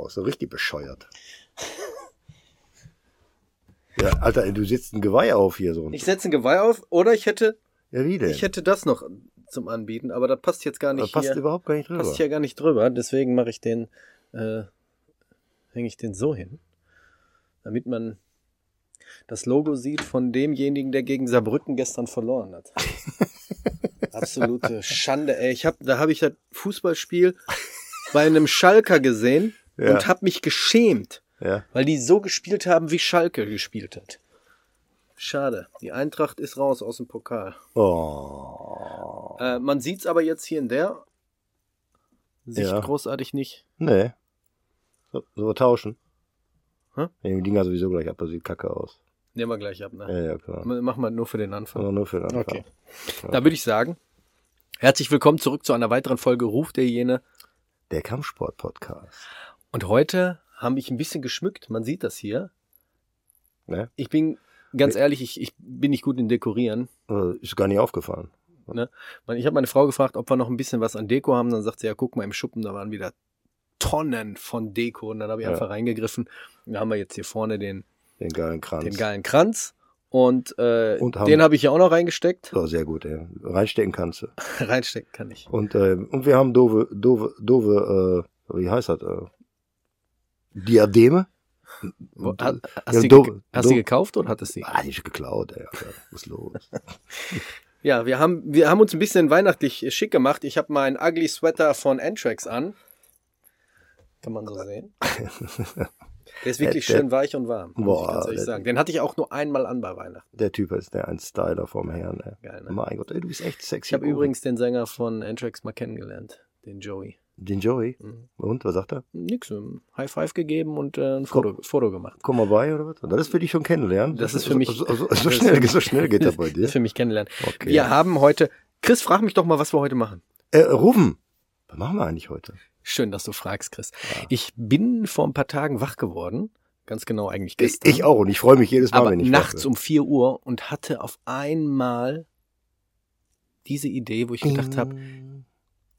Aus, so richtig bescheuert. ja, Alter, du setzt ein Geweih auf hier so. Ich setze ein Geweih auf oder ich hätte, ja, wie denn? ich hätte das noch zum Anbieten, aber das passt jetzt gar das nicht passt hier. überhaupt gar nicht drüber. passt hier gar nicht drüber. Deswegen mache ich den, äh, hänge ich den so hin, damit man das Logo sieht von demjenigen, der gegen Saarbrücken gestern verloren hat. Absolute Schande, ey. Ich hab, da habe ich das Fußballspiel bei einem Schalker gesehen Ja. und habe mich geschämt, ja. weil die so gespielt haben, wie Schalke gespielt hat. Schade. Die Eintracht ist raus aus dem Pokal. Oh. Äh, man sieht's aber jetzt hier in der Sicht Ja. großartig nicht. Nee. So, so wir tauschen. Hä? Ja, die Dinger sowieso gleich ab, das sieht kacke aus. Nehmen wir gleich ab, ne? Ja, ja, klar. Machen wir nur für den Anfang. Aber nur für den Anfang. Okay. Da würde ich sagen, herzlich willkommen zurück zu einer weiteren Folge Ruf der Hyäne. Der Kampfsport-Podcast. Und heute haben ich ein bisschen geschmückt. Man sieht das hier. Ne? Ich bin ganz ehrlich, ich, ich bin nicht gut in Dekorieren. Äh, Ist gar nicht aufgefallen. Man- Ich habe meine Frau gefragt, ob wir noch ein bisschen was an Deko haben. Dann sagt sie, ja, guck mal im Schuppen, da waren wieder Tonnen von Deko. Und dann habe ich Ja. einfach reingegriffen. Da haben wir jetzt hier vorne den, Den geilen Kranz. den geilen Kranz. Und, äh, Und haben- den habe ich hier auch noch reingesteckt. Oh, sehr gut, ey. Reinstecken kannst du. Reinstecken kann ich. Und, äh, und wir haben doofe, doofe, doofe, äh, wie heißt das? Äh, Diademe? Wo- Hast, hast, Ja, du, do- hast do- du gekauft oder hattest du sie? Ah, die ist geklaut, ey. Was ist los? Ja, wir haben, wir haben uns ein bisschen weihnachtlich schick gemacht. Ich habe meinen Ugly Sweater von Antrax an. Kann man so sehen. Der ist wirklich Der- schön weich und warm, muss Boah, ich der- sagen. Den hatte ich auch nur einmal an bei Weihnachten. Der Typ ist der ein Styler vom Herrn, ey. Geil, ne? Mein Gott, ey, du bist echt sexy. Ich habe übrigens den Sänger von Antrax mal kennengelernt, den Joey. Den Joey. Mhm. Und, was sagt er? Nix, ähm, High Five gegeben und äh, ein Foto, Foto gemacht. Komm mal bei, oder was? Das ist für dich schon kennenlernen? Das ist für mich- So, so, so, das schnell, so schnell geht das bei Das dir. ist für mich kennenlernen. Okay. Wir haben heute, Chris, frag mich doch mal, was wir heute machen. Äh, Rufen. Was machen wir eigentlich heute? Schön, dass du fragst, Chris. Ja. Ich bin vor ein paar Tagen wach geworden. Ganz genau eigentlich Ich, gestern. ich auch und ich freue mich jedes Mal, aber wenn ich nachts um 4 Uhr und hatte auf einmal diese Idee, wo ich gedacht habe.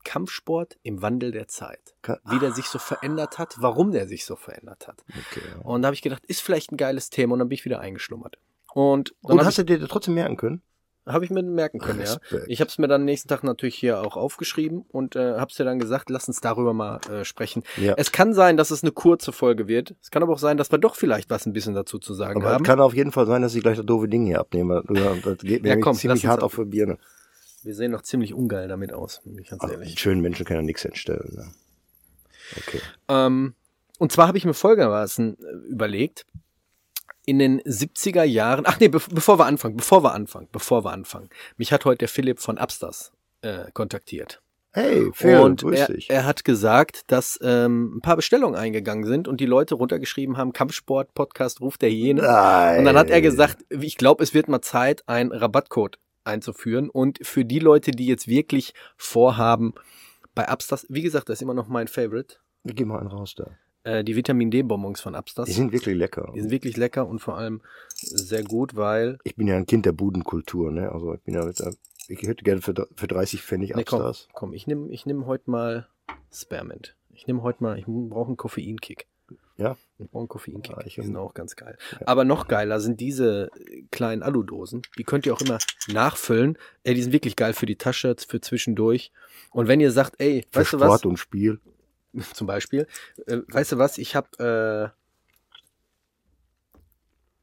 Kampfsport im Wandel der Zeit. Wie der sich so verändert hat, warum der sich so verändert hat. Okay, ja. Und da habe ich gedacht, ist vielleicht ein geiles Thema und dann bin ich wieder eingeschlummert. Und dann Und hast du dir das trotzdem merken können? Habe ich mir merken können, ja. Respekt. Ich habe es mir dann nächsten Tag natürlich hier auch aufgeschrieben und äh, habe es dir dann gesagt, lass uns darüber mal äh, sprechen. Ja. Es kann sein, dass es eine kurze Folge wird. Es kann aber auch sein, dass wir doch vielleicht was ein bisschen dazu zu sagen Aber haben. es kann auf jeden Fall sein, dass ich gleich das doofe Ding hier abnehme. Ja, Das geht mir Ja, komm, ziemlich hart auf die Birne. Wir sehen noch ziemlich ungeil damit aus, bin ich ganz Also, ehrlich. schönen Menschen können ja nichts entstellen. Ne? Okay. Ähm, und zwar habe ich mir folgendermaßen äh, überlegt, in den 70er Jahren, ach nee, be bevor wir anfangen, bevor wir anfangen, bevor wir anfangen. Mich hat heute der Philipp von Upstars äh, kontaktiert. Hey, Phil, und grüß er, dich. er hat gesagt, dass ähm, ein paar Bestellungen eingegangen sind und die Leute runtergeschrieben haben, Kampfsport, Podcast, Ruf der Hyäne. Nein. Und dann hat er gesagt, ich glaube, es wird mal Zeit, einen Rabattcode einzuführen. Und für die Leute, die jetzt wirklich vorhaben, bei Upstars, wie gesagt, das ist immer noch mein Favorite, Geh mal einen raus da. äh, die Vitamin D-Bonbons von Upstars. Die sind wirklich lecker. Die sind wirklich lecker und vor allem sehr gut, weil. Ich bin ja ein Kind der Budenkultur, ne? Also ich bin ja mit, der- ich hätte gerne für, für 30 Pfennig Nee, komm, Upstars. komm, ich nehme ich nehm heute mal Spearmint. Ich nehme heute mal, ich brauche einen Koffeinkick. Ja? Einen Koffeinkick. Ja, die sind auch ganz geil. Aber noch geiler sind diese kleinen Aludosen. Die könnt ihr auch immer nachfüllen. Ey, die sind wirklich geil für die Tasche, für zwischendurch. Und wenn ihr sagt, ey, Für weißt du Sport was? und Spiel. Zum Beispiel, äh, weißt du was? Ich habe äh,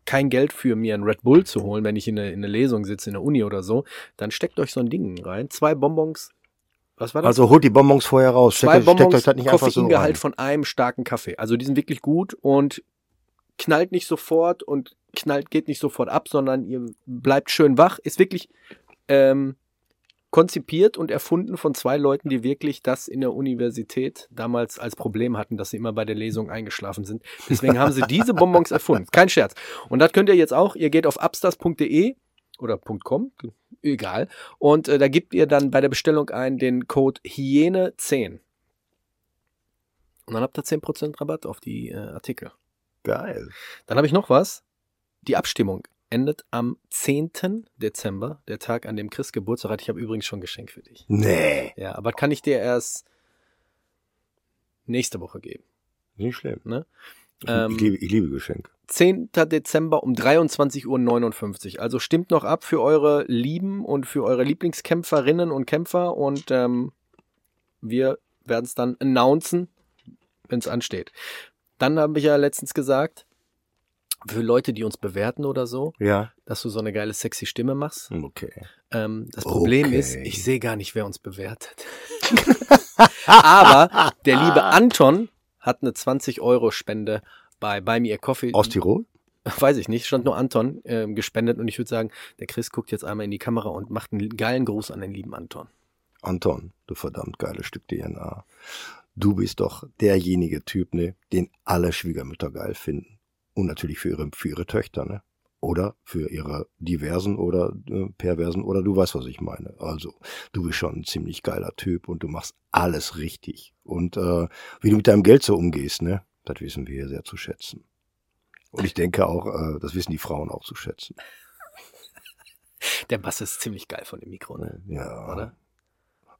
kein Geld für mir einen Red Bull zu holen, wenn ich in eine, in eine Lesung sitze, in der Uni oder so. Dann steckt euch so ein Ding rein. Zwei Bonbons. Was war das? Also holt die Bonbons vorher raus. zwei Steckt, steckt Bonbons, euch das nicht einfach so Koffeingehalt rein. von einem starken Kaffee. Also die sind wirklich gut und knallt nicht sofort und knallt geht nicht sofort ab, sondern ihr bleibt schön wach. Ist wirklich ähm, konzipiert und erfunden von zwei Leuten, die wirklich das in der Universität damals als Problem hatten, dass sie immer bei der Lesung eingeschlafen sind. Deswegen haben sie diese Bonbons erfunden. Kein Scherz. Und das könnt ihr jetzt auch. Ihr geht auf upstars.de oder .com, egal. Und äh, da gebt ihr dann bei der Bestellung ein den Code Hyäne10. Und dann habt ihr 10% Rabatt auf die äh, Artikel. Geil. Dann habe ich noch was. Die Abstimmung endet am 10. Dezember, der Tag, an dem Chris Geburtstag hat. Ich habe übrigens schon ein Geschenk für dich. Nee. Ja, aber kann ich dir erst nächste Woche geben. Nicht schlimm. Ne? Ich, Ähm, ich, liebe, ich liebe Geschenke. 10. Dezember um 23.59 Uhr. Also stimmt noch ab für eure Lieben und für eure Lieblingskämpferinnen und Kämpfer und ähm, wir werden es dann announcen, wenn es ansteht. Dann habe ich ja letztens gesagt, für Leute, die uns bewerten oder so, Ja. dass du so eine geile sexy Stimme machst. Okay. Ähm, das Problem Okay. ist, ich sehe gar nicht, wer uns bewertet. Aber der liebe Anton hat eine 20-Euro-Spende bei Me a Coffee. Aus Tirol? Weiß ich nicht, stand nur Anton ähm, gespendet und ich würde sagen, der Chris guckt jetzt einmal in die Kamera und macht einen geilen Gruß an den lieben Anton. Anton, du verdammt geiles Stück DNA. Du bist doch derjenige Typ, ne, den alle Schwiegermütter geil finden. Und natürlich für ihre, für ihre Töchter, ne? Oder für ihre diversen oder äh, perversen, oder du weißt, was ich meine. Also, du bist schon ein ziemlich geiler Typ und du machst alles richtig. Und äh, wie du mit deinem Geld so umgehst, ne, das wissen wir hier sehr zu schätzen. Und ich denke auch, äh, das wissen die Frauen auch zu schätzen. Der Bass ist ziemlich geil von dem Mikro, ne? Ja. Oder?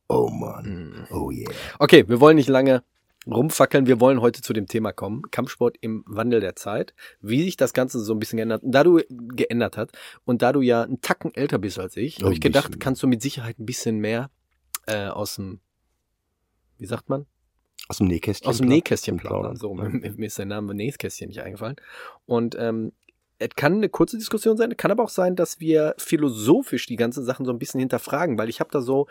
Oh Mann. Mhm. Oh yeah. Okay, wir wollen nicht lange rumfackeln. Wir wollen heute zu dem Thema kommen. Kampfsport im Wandel der Zeit. Wie sich das Ganze so ein bisschen geändert, da du geändert hat und da du ja einen Tacken älter bist als ich, Oh, habe ich gedacht, bisschen. kannst du mit Sicherheit ein bisschen mehr äh, aus dem, wie sagt man? Aus dem Nähkästchen. Aus dem Nähkästchen plaudern. So, Ja. mir, ist der Name Nähkästchen nicht eingefallen. Und ähm, es kann eine kurze Diskussion sein, kann aber auch sein, dass wir philosophisch die ganzen Sachen so ein bisschen hinterfragen, weil ich habe da so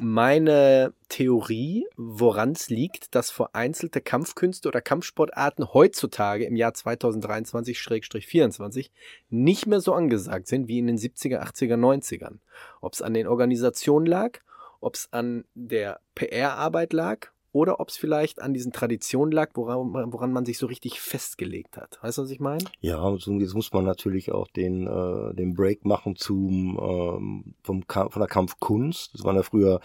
meine Theorie, woran es liegt, dass vereinzelte Kampfkünste oder Kampfsportarten heutzutage im Jahr 2023-24 nicht mehr so angesagt sind wie in den 70er, 80er, 90ern. Ob es an den Organisationen lag, ob es an der PR-Arbeit lag oder ob es vielleicht an diesen Traditionen lag, woran, woran man sich so richtig festgelegt hat. Weißt du, was ich meine? Ja, jetzt muss man natürlich auch den, äh, den Break machen zum, ähm, vom Kampf, von der Kampfkunst. Das waren ja früher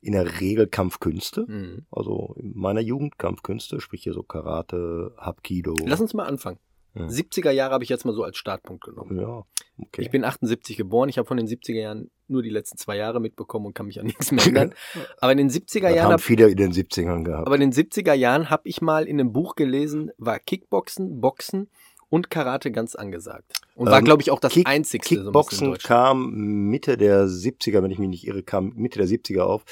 in der Regel Kampfkünste. Mhm. Also in meiner Jugend Kampfkünste, sprich hier so Karate, Hapkido. Lass uns mal anfangen. Ja. 70er Jahre habe ich jetzt mal so als Startpunkt genommen. Ja, okay. Ich bin 78 geboren, ich habe von den 70er Jahren nur die letzten zwei Jahre mitbekommen und kann mich an nichts mehr erinnern. Aber in den 70er das Jahren haben hab, viele in den 70ern gehabt. aber in den 70er Jahren habe ich mal in einem Buch gelesen, war Kickboxen, Boxen und Karate ganz angesagt. Und war, Ähm, glaube ich, auch das Kick- einzigste so Kickboxen Deutschland. kam Mitte der 70er, wenn ich mich nicht irre, kam Mitte der 70er auf.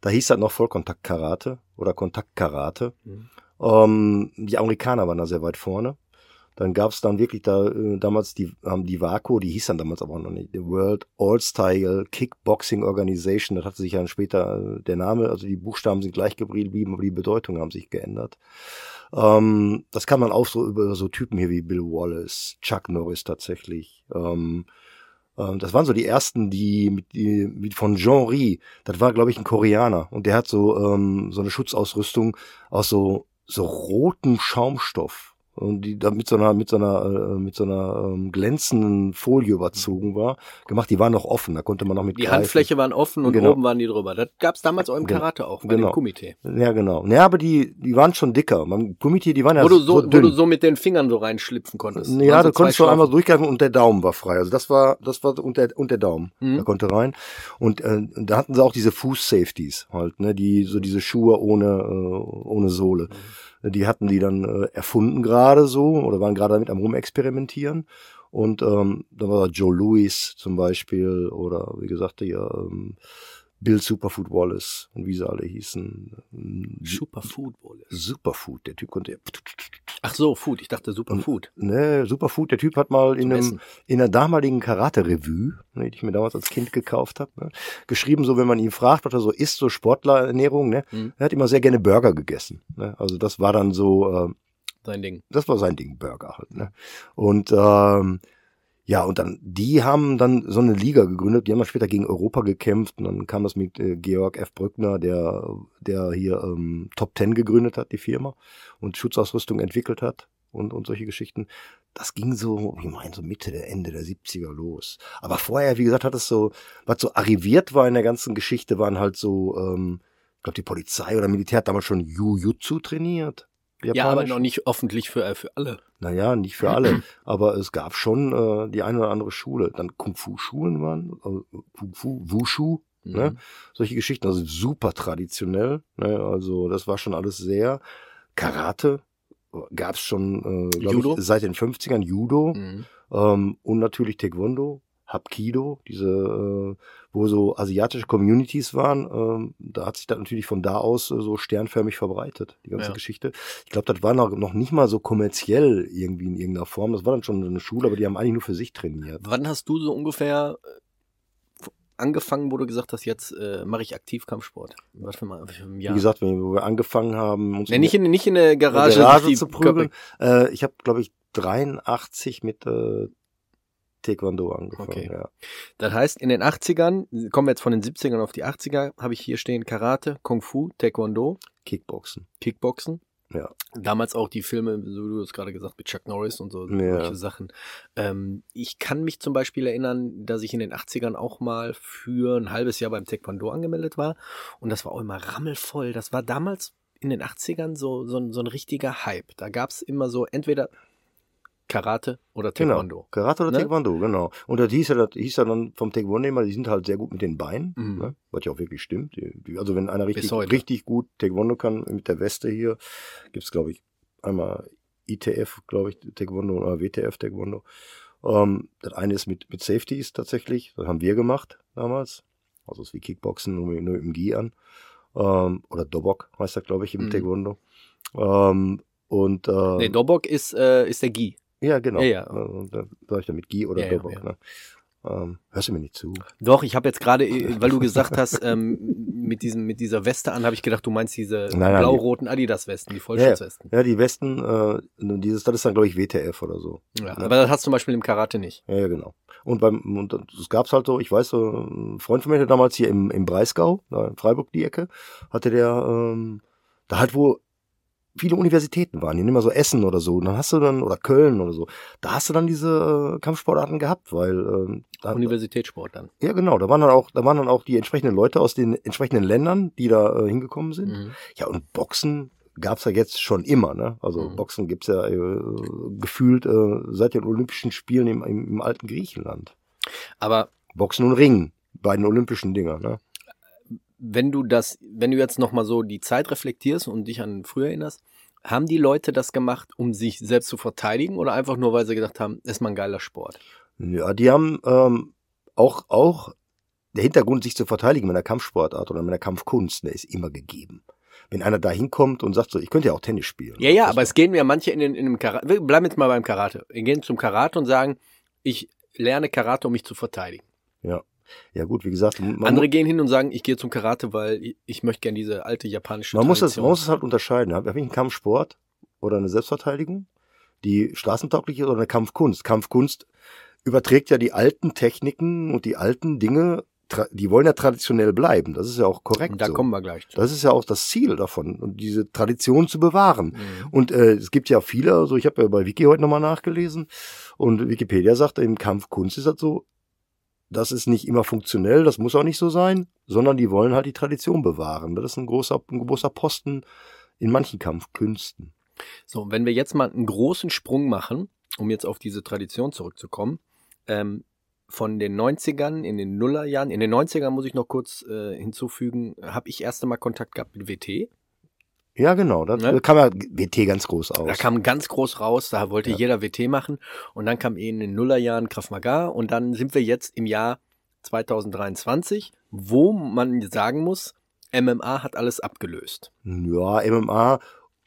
Da hieß das noch Vollkontakt-Karate oder Kontakt-Karate. Mhm. Ähm, die Amerikaner waren da sehr weit vorne. Dann gab's dann wirklich da äh, damals die haben die WACO, die hieß dann damals aber auch noch nicht, die World All-Style Kickboxing Organization. Das hatte sich dann später äh, der Name, also die Buchstaben sind gleich geblieben, aber die Bedeutungen haben sich geändert. Ähm, das kann man auch so über so Typen hier wie Bill Wallace, Chuck Norris tatsächlich. Ähm, ähm, das waren so die ersten, die mit, die, mit von Jean Rie, das war glaube ich ein Koreaner und der hat so ähm, so eine Schutzausrüstung aus so so rotem Schaumstoff und die da mit so einer mit so einer äh, mit so einer ähm, glänzenden Folie überzogen war gemacht. Die waren noch offen, da konnte man noch mit Die greifen. Handfläche waren offen und Genau. oben waren die drüber. Das gab's damals auch im Genau. Karate auch, bei Genau. dem Komitee. Ja genau. Ja, aber die die waren schon dicker. Beim Komitee, die waren ja Wo du, so, wo dünn. du so mit den Fingern so reinschlipfen konntest. Ja, Waren so du konntest zwei so einmal durchgreifen und der Daumen war frei. Also das war, das war und der, und der Daumen. Mhm. Der konnte rein. Und äh, da hatten sie auch diese Fuß-Safeties halt, ne, die, so diese Schuhe ohne, äh, ohne Sohle. Die hatten die dann äh, erfunden gerade so oder waren gerade damit am rumexperimentieren. Und ähm, da war Joe Louis zum Beispiel oder wie gesagt, hier ähm, Bill Superfood Wallace und wie sie alle hießen. Superfood wohl. Superfood, der Typ konnte Ach so, Food. Ich dachte Superfood. Ne, Superfood, der Typ hat mal in, einem, Essen. in der damaligen Karate-Revue, ne, die ich mir damals als Kind gekauft habe, ne, geschrieben, so wenn man ihn fragt, was er so isst, so Sportlerernährung, ne, Mhm. er hat immer sehr gerne Burger gegessen. Ne, also das war dann so, äh, Sein Ding. das war sein Ding, Burger halt. Ne. Und ähm, ja, und dann, die haben dann so eine Liga gegründet, die haben dann später gegen Europa gekämpft und dann kam das mit äh, Georg F. Brückner, der, der hier ähm, Top Ten gegründet hat, die Firma, und Schutzausrüstung entwickelt hat und, und solche Geschichten. Das ging so, ich meine, so Mitte der Ende der 70er los. Aber vorher, wie gesagt, hat es so, was so arriviert war in der ganzen Geschichte, waren halt so, ähm, ich glaube, die Polizei oder Militär hat damals schon Jujutsu trainiert. Ja, aber Japanisch. noch nicht öffentlich für, äh, für alle. Naja, nicht für alle, aber es gab schon äh, die eine oder andere Schule. Dann Kung-Fu-Schulen waren, äh, Kung-Fu, Wushu, Mhm. ne? solche Geschichten, also super traditionell. Ne? Also das war schon alles sehr. Karate gab es schon, äh, ich, seit den 50ern, Judo Mhm. ähm, und natürlich Taekwondo, Hapkido, diese, äh, wo so asiatische Communities waren, ähm, da hat sich das natürlich von da aus äh, so sternförmig verbreitet, die ganze Ja. Geschichte. Ich glaube, das war noch, noch nicht mal so kommerziell irgendwie in irgendeiner Form. Das war dann schon eine Schule, aber die haben eigentlich nur für sich trainiert. Wann hast du so ungefähr äh, angefangen, wo du gesagt hast, jetzt äh, mache ich aktiv Kampfsport? Was für, mal? Wie gesagt, wenn wir angefangen haben, uns nee, nicht in, nicht in der in Garage, der Garage zu prügeln. Äh, ich habe, glaube ich, 83 mit äh, Taekwondo angefangen. Okay. Ja. Das heißt, in den 80ern, kommen wir jetzt von den 70ern auf die 80er, habe ich hier stehen Karate, Kung Fu, Taekwondo, Kickboxen. Kickboxen. Ja. Damals auch die Filme, so wie du es gerade gesagt, mit Chuck Norris und so, Ja. solche Sachen. Ähm, ich kann mich zum Beispiel erinnern, dass ich in den 80ern auch mal für ein halbes Jahr beim Taekwondo angemeldet war. Und das war auch immer rammelvoll. Das war damals in den 80ern so, so, so ein richtiger Hype. Da gab es immer so entweder Karate oder Taekwondo. Genau. Karate oder Ne? Taekwondo, genau. Und das hieß ja, das hieß ja dann vom Taekwondo immer, die sind halt sehr gut mit den Beinen, Mhm. ne? was ja auch wirklich stimmt. Also wenn einer richtig, richtig gut Taekwondo kann, mit der Weste hier, gibt's glaube ich, einmal ITF, glaube ich, Taekwondo oder WTF Taekwondo. Ähm, das eine ist mit, mit Safeties tatsächlich, das haben wir gemacht damals. Also es ist wie Kickboxen, nur, nur im Gi an. Ähm, oder Dobok heißt das, glaube ich, im Mhm. Taekwondo. Ähm, und äh, Nee, Dobok ist, äh, ist der Gi. Ja, genau. Ja, ja. Also, da sag ich dann mit Gi oder Ja, ja, Dobok. ja. Ne? Ähm, hörst du mir nicht zu? Doch, ich habe jetzt gerade, äh, weil du gesagt hast, ähm, mit, diesem, mit dieser Weste an, habe ich gedacht, du meinst diese blau-roten Adidas-Westen, die Vollschutzwesten. Ja, die Westen, äh, dieses, das ist dann, glaube ich, WTF oder so. Ja, aber das hast du zum Beispiel im Karate nicht. Ja, ja, genau. Und beim, und das gab's halt so, ich weiß, so, ein Freund von mir, der damals hier im, im Breisgau, in Freiburg die Ecke, hatte der, ähm, da halt wo viele Universitäten waren, hier nicht mehr so Essen oder so, dann hast du dann, oder Köln oder so, da hast du dann diese äh, Kampfsportarten gehabt, weil, ähm, da, Universitätssport dann. ja genau, da waren dann auch, da waren dann auch die entsprechenden Leute aus den entsprechenden Ländern, die da äh, hingekommen sind. Mhm. Ja, und Boxen gab's ja jetzt schon immer, ne? Also Mhm. Boxen gibt's ja äh, gefühlt äh, seit den Olympischen Spielen im, im, im alten Griechenland. Aber Boxen und Ringen, beiden olympischen Dinger, ne? Wenn du das, wenn du jetzt nochmal so die Zeit reflektierst und dich an früher erinnerst, Haben die Leute das gemacht, um sich selbst zu verteidigen oder einfach nur, weil sie gedacht haben, ist mal ein geiler Sport? Ja, die haben ähm, auch, auch der Hintergrund, sich zu verteidigen mit einer Kampfsportart oder mit einer Kampfkunst, der ist immer gegeben. Wenn einer da hinkommt und sagt so, ich könnte ja auch Tennis spielen. Ja, ja, aber es gehen ja manche in, den, in dem Karate. Wir bleiben jetzt mal beim Karate. Wir gehen zum Karate und sagen, ich lerne Karate, um mich zu verteidigen. Ja. Ja gut, wie gesagt, Andere gehen hin und sagen, ich gehe zum Karate, weil ich, möchte gerne diese alte japanische man muss, das, Tradition. man muss es halt unterscheiden. Habe ich einen Kampfsport oder eine Selbstverteidigung, die straßentauglich ist oder eine Kampfkunst? Kampfkunst überträgt ja die alten Techniken und die alten Dinge, die wollen ja traditionell bleiben. Das ist ja auch korrekt. und da so. kommen wir gleich zu. Das ist ja auch das Ziel davon, und diese Tradition zu bewahren. Mhm. Und äh, es gibt ja viele, also ich habe ja bei Wiki heute nochmal nachgelesen und Wikipedia sagt, im Kampf Kunst ist das so, das ist nicht immer funktionell, das muss auch nicht so sein, sondern die wollen halt die Tradition bewahren. Das ist ein großer, ein großer Posten in manchen Kampfkünsten. So, wenn wir jetzt mal einen großen Sprung machen, um jetzt auf diese Tradition zurückzukommen, ähm, von den 90ern in den Nullerjahren, in den 90ern muss ich noch kurz äh, hinzufügen, habe ich erst einmal Kontakt gehabt mit WT. Ja, genau, da Ne? kam ja WT ganz groß aus. Da kam ganz groß raus, da wollte Ja. jeder WT machen und dann kam in den Nullerjahren Krav Maga und dann sind wir jetzt im Jahr 2023, wo man sagen muss, MMA hat alles abgelöst. ja, MMA,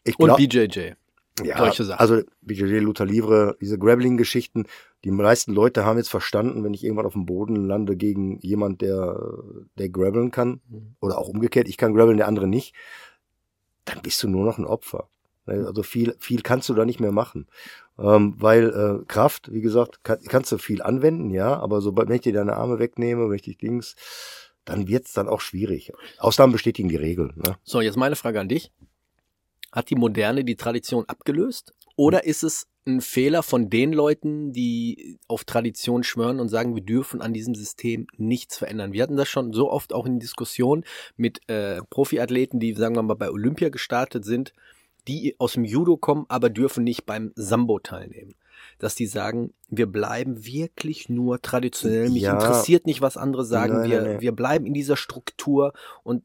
ich Und glaube, BJJ. ja, solche Sachen. also BJJ, Luther Livre, diese Grappling-Geschichten, die meisten Leute haben jetzt verstanden, wenn ich irgendwann auf dem Boden lande gegen jemand, der, der grappeln kann, Mhm. oder auch umgekehrt, ich kann grappeln, der andere nicht, dann bist du nur noch ein Opfer. Ne, Also viel, viel kannst du da nicht mehr machen. Ähm, weil äh, Kraft, wie gesagt, kann, kannst du viel anwenden, ja, aber sobald wenn ich dir deine Arme wegnehme, wenn ich dich Dings, dann wird's dann auch schwierig. Ausnahmen bestätigen die Regeln. Ne? So, jetzt meine Frage an dich. Hat die Moderne die Tradition abgelöst? Oder ist es ein Fehler von den Leuten, die auf Tradition schwören und sagen, wir dürfen an diesem System nichts verändern? Wir hatten das schon so oft auch in Diskussionen mit äh, Profiathleten, die, sagen wir mal, bei Olympia gestartet sind, die aus dem Judo kommen, aber dürfen nicht beim Sambo teilnehmen. Dass die sagen, wir bleiben wirklich nur traditionell, mich Ja. interessiert nicht, was andere sagen, Nein, wir, nein, nein. wir bleiben in dieser Struktur und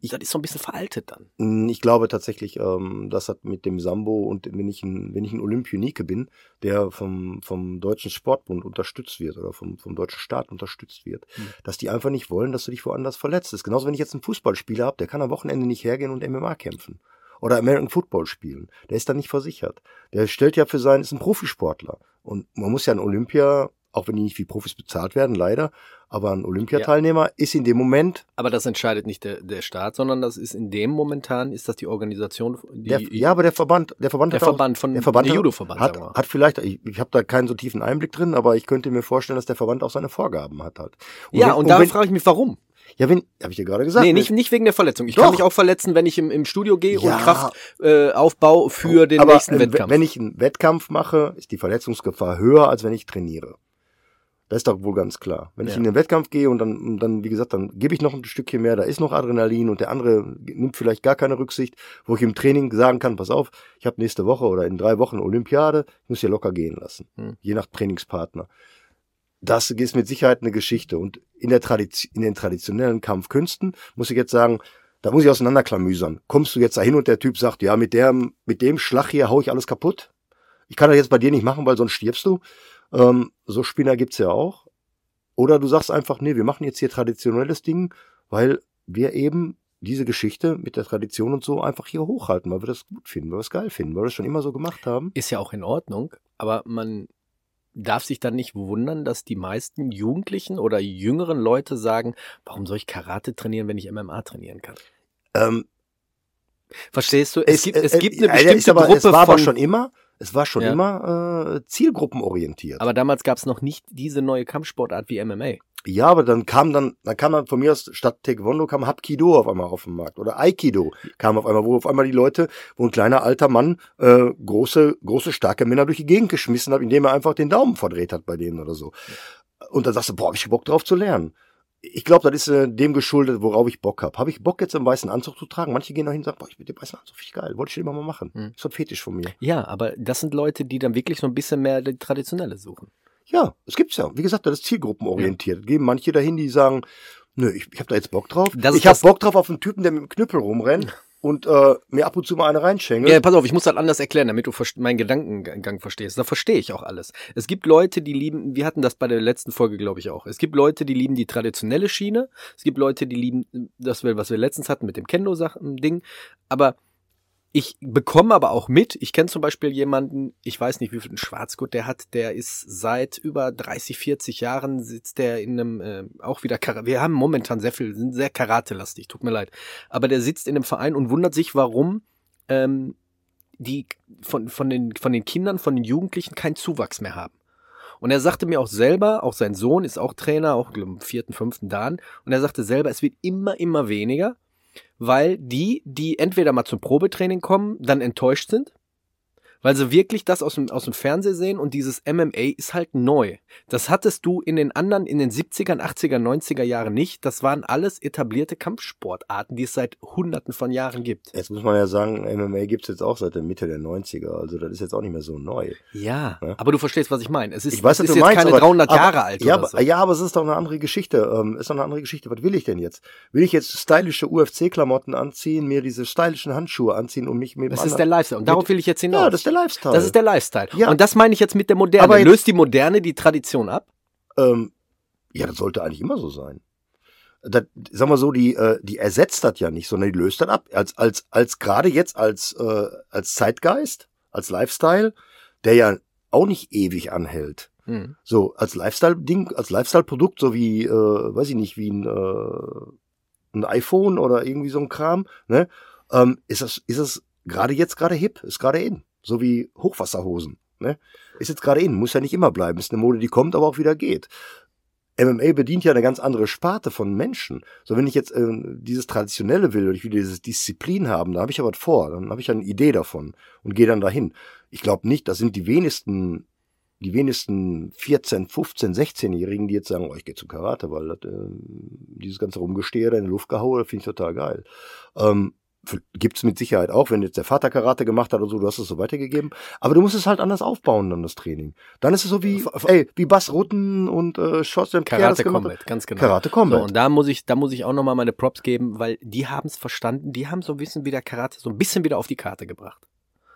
Ich- das ist so ein bisschen veraltet dann. Mm, Ich glaube tatsächlich, ähm, das hat mit dem Sambo und wenn ich ein, wenn ich ein Olympionike bin, der vom, vom Deutschen Sportbund unterstützt wird oder vom, vom deutschen Staat unterstützt wird, Hm. dass die einfach nicht wollen, dass du dich woanders verletzt. Das ist genauso, wenn ich jetzt einen Fußballspieler habe, der kann am Wochenende nicht hergehen und MMA kämpfen. Oder American Football spielen. Der ist dann nicht versichert. Der stellt ja für sein, ist ein Profisportler. Und man muss ja ein Olympia, auch wenn die nicht wie Profis bezahlt werden, leider, aber ein Olympiateilnehmer ist in dem Moment Aber das entscheidet nicht der, der Staat, sondern das ist in dem momentan, ist das die Organisation, die, Der, ja, aber der Verband, der Verband, der hat auch- Verband von der Verband der hat- Judo-Verband, hat, hat vielleicht, ich, ich habe da keinen so tiefen Einblick drin, aber ich könnte mir vorstellen, dass der Verband auch seine Vorgaben hat halt. ja, wenn- und da wenn, frage ich mich, warum? Ja, wenn, habe ich dir gerade gesagt. nee, nicht, nicht wegen der Verletzung. Ich Doch. kann mich auch verletzen, wenn ich im, im Studio gehe Ja. und Kraft äh, aufbaue für den aber nächsten äh, Wettkampf. wenn ich einen Wettkampf mache, ist die Verletzungsgefahr höher, als wenn ich trainiere. Das ist doch wohl ganz klar. Wenn ich Ja. in den Wettkampf gehe und dann, und dann, wie gesagt, dann gebe ich noch ein Stückchen mehr, da ist noch Adrenalin und der andere nimmt vielleicht gar keine Rücksicht, wo ich im Training sagen kann, pass auf, ich habe nächste Woche oder in drei Wochen Olympiade, ich muss hier locker gehen lassen. Hm. Je nach Trainingspartner. Das ist mit Sicherheit eine Geschichte. Und in, der Tradition, in den traditionellen Kampfkünsten muss ich jetzt sagen, da muss ich auseinanderklamüsern. Kommst du jetzt dahin und der Typ sagt, ja, mit dem, mit dem Schlag hier hau ich alles kaputt? Ich kann das jetzt bei dir nicht machen, weil sonst stirbst du. Ähm, so Spinner gibt's ja auch. Oder du sagst einfach, nee, wir machen jetzt hier traditionelles Ding, weil wir eben diese Geschichte mit der Tradition und so einfach hier hochhalten, weil wir das gut finden, weil wir es geil finden, weil wir das schon immer so gemacht haben. ist ja auch in Ordnung, aber man darf sich dann nicht wundern, dass die meisten Jugendlichen oder jüngeren Leute sagen, warum soll ich Karate trainieren, wenn ich MMA trainieren kann? Ähm, Verstehst du? Es, gibt, es äh, gibt eine bestimmte aber, Gruppe es war von... aber schon immer, es war schon Ja. immer äh, zielgruppenorientiert. aber damals gab es noch nicht diese neue Kampfsportart wie MMA. Ja, aber dann kam dann, dann kam dann von mir aus statt Taekwondo kam Hapkido auf einmal auf den Markt oder Aikido kam auf einmal, wo auf einmal die Leute, wo ein kleiner alter Mann äh, große große starke Männer durch die Gegend geschmissen hat, indem er einfach den Daumen verdreht hat bei denen oder so. Und dann sagst du, boah, hab ich Bock drauf zu lernen. Ich glaube, das ist äh, dem geschuldet, worauf ich Bock habe. Habe ich Bock jetzt einen weißen Anzug zu tragen? Manche gehen da hin und sagen, boah, ich mit dem weißen Anzug finde geil, wollte ich immer mal machen. Hm. Ist so ein Fetisch von mir. Ja, aber das sind Leute, die dann wirklich so ein bisschen mehr die Traditionelle suchen. Ja, es gibt's ja. Wie gesagt, das ist zielgruppenorientiert. Gehen manche dahin, die sagen, nö, ich, ich habe da jetzt Bock drauf. Das ich habe Bock drauf auf einen Typen, der mit dem Knüppel rumrennt und äh, mir ab und zu mal eine reinschenkel. Ja, pass auf, ich muss das anders erklären, damit du meinen Gedankengang verstehst. Da verstehe ich auch alles. Es gibt Leute, die lieben, wir hatten das bei der letzten Folge, glaube ich, auch. Es gibt Leute, die lieben die traditionelle Schiene. Es gibt Leute, die lieben das, was wir letztens hatten mit dem Kendo-Ding. Aber ich bekomme aber auch mit, ich kenne zum Beispiel jemanden, ich weiß nicht, wie viel Schwarzgurt der hat, der ist seit über 30, 40 Jahren sitzt der in einem, äh, auch wieder, Kara wir haben momentan sehr viel, sind sehr karatelastig, tut mir leid. Aber der sitzt in einem Verein und wundert sich, warum ähm, die von, von, den, von den Kindern, von den Jugendlichen keinen Zuwachs mehr haben. Und er sagte mir auch selber, auch sein Sohn ist auch Trainer, auch im vierten, fünften Dan, und er sagte selber, es wird immer, immer weniger, weil die, die entweder mal zum Probetraining kommen, dann enttäuscht sind, weil sie wirklich das aus dem, aus dem Fernsehen sehen und dieses MMA ist halt neu. Das hattest du in den anderen, in den 70er, 80er, 90er Jahren nicht. Das waren alles etablierte Kampfsportarten, die es seit hunderten von Jahren gibt. Jetzt muss man ja sagen, MMA gibt's jetzt auch seit der Mitte der 90er, also das ist jetzt auch nicht mehr so neu. Ja, Ja. aber du verstehst, was ich meine. Es ist, Ich weiß, es ist jetzt meinst, keine aber- 300 aber- Jahre alt Ja, so. ja, aber es ist doch eine andere Geschichte. Ähm, ist doch eine andere Geschichte. Was will ich denn jetzt? Will ich jetzt stylische UFC-Klamotten anziehen, mir diese stylischen Handschuhe anziehen und mich mit Das ist der Lifestyle. Und darauf will ich jetzt hinaus. Ja, der Lifestyle. Das ist der Lifestyle. Ja. Und das meine ich jetzt mit der Moderne. Aber Löst die Moderne die Tradition ab? Ähm, ja, das sollte eigentlich immer so sein. Das, sag mal so, die, äh, die ersetzt das ja nicht, sondern die löst das ab. Als, als, als gerade jetzt als, äh, als Zeitgeist, als Lifestyle, der ja auch nicht ewig anhält. Hm. So, als Lifestyle-Ding, als Lifestyle-Produkt, so wie, äh, weiß ich nicht, wie ein, äh, ein iPhone oder irgendwie so ein Kram, ne, ähm, ist das, ist das gerade jetzt gerade hip, ist gerade in. So wie Hochwasserhosen, ne. Ist jetzt gerade in, muss ja nicht immer bleiben. Ist eine Mode, die kommt, aber auch wieder geht. MMA bedient ja eine ganz andere Sparte von Menschen. So, wenn ich jetzt äh, dieses Traditionelle will und ich will dieses Disziplin haben, da habe ich ja was vor, dann habe ich ja eine Idee davon und gehe dann dahin. Ich glaube nicht, das sind die wenigsten, die wenigsten 14, 15, 16-Jährigen, die jetzt sagen, oh, ich gehe zum Karate, weil das, äh, dieses ganze Rumgestehe da in die Luft gehauen, finde ich total geil. Ähm, Gibt's mit Sicherheit auch, wenn jetzt der Vater Karate gemacht hat oder so, du hast es so weitergegeben. Aber du musst es halt anders aufbauen, dann das Training. Dann ist es so wie, ey, wie Bass Rutten und äh, das Karate Combat, ganz genau. Karate Combat. So, und da muss ich, da muss ich auch nochmal meine Props geben, weil die haben es verstanden, die haben so ein bisschen wieder Karate, so ein bisschen wieder auf die Karte gebracht.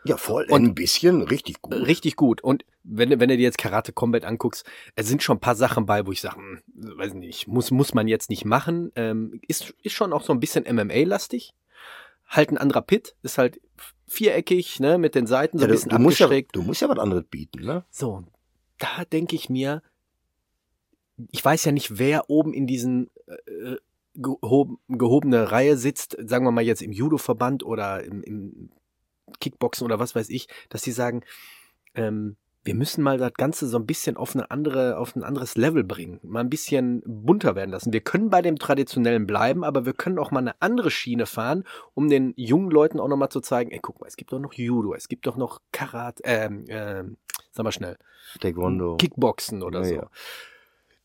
Ja, voll. Und- ein bisschen, richtig gut. Richtig gut. Und wenn, du- wenn du dir jetzt Karate Combat anguckst, es sind schon ein paar Sachen bei, wo ich sage, hm, weiß nicht, muss, muss man jetzt nicht machen. Ähm, ist, ist schon auch so ein bisschen MMA-lastig. Halt ein anderer Pit, ist halt viereckig, ne, mit den Seiten so Ja, ein du, bisschen du, musst ja, abgeschrägt. du musst ja was anderes bieten, ne? So, da denke ich mir, ich weiß ja nicht, wer oben in diesen äh, gehob, gehobene Reihe sitzt, sagen wir mal jetzt im Judo-Verband oder im, im Kickboxen oder was weiß ich, dass die sagen, ähm, wir müssen mal das Ganze so ein bisschen auf eine andere, auf ein anderes Level bringen, mal ein bisschen bunter werden lassen. Wir können bei dem Traditionellen bleiben, aber wir können auch mal eine andere Schiene fahren, um den jungen Leuten auch nochmal zu zeigen, ey, guck mal, es gibt doch noch Judo, es gibt doch noch Karate, ähm, ähm, sag mal schnell, Taekwondo. Kickboxen oder ja, so. Ja.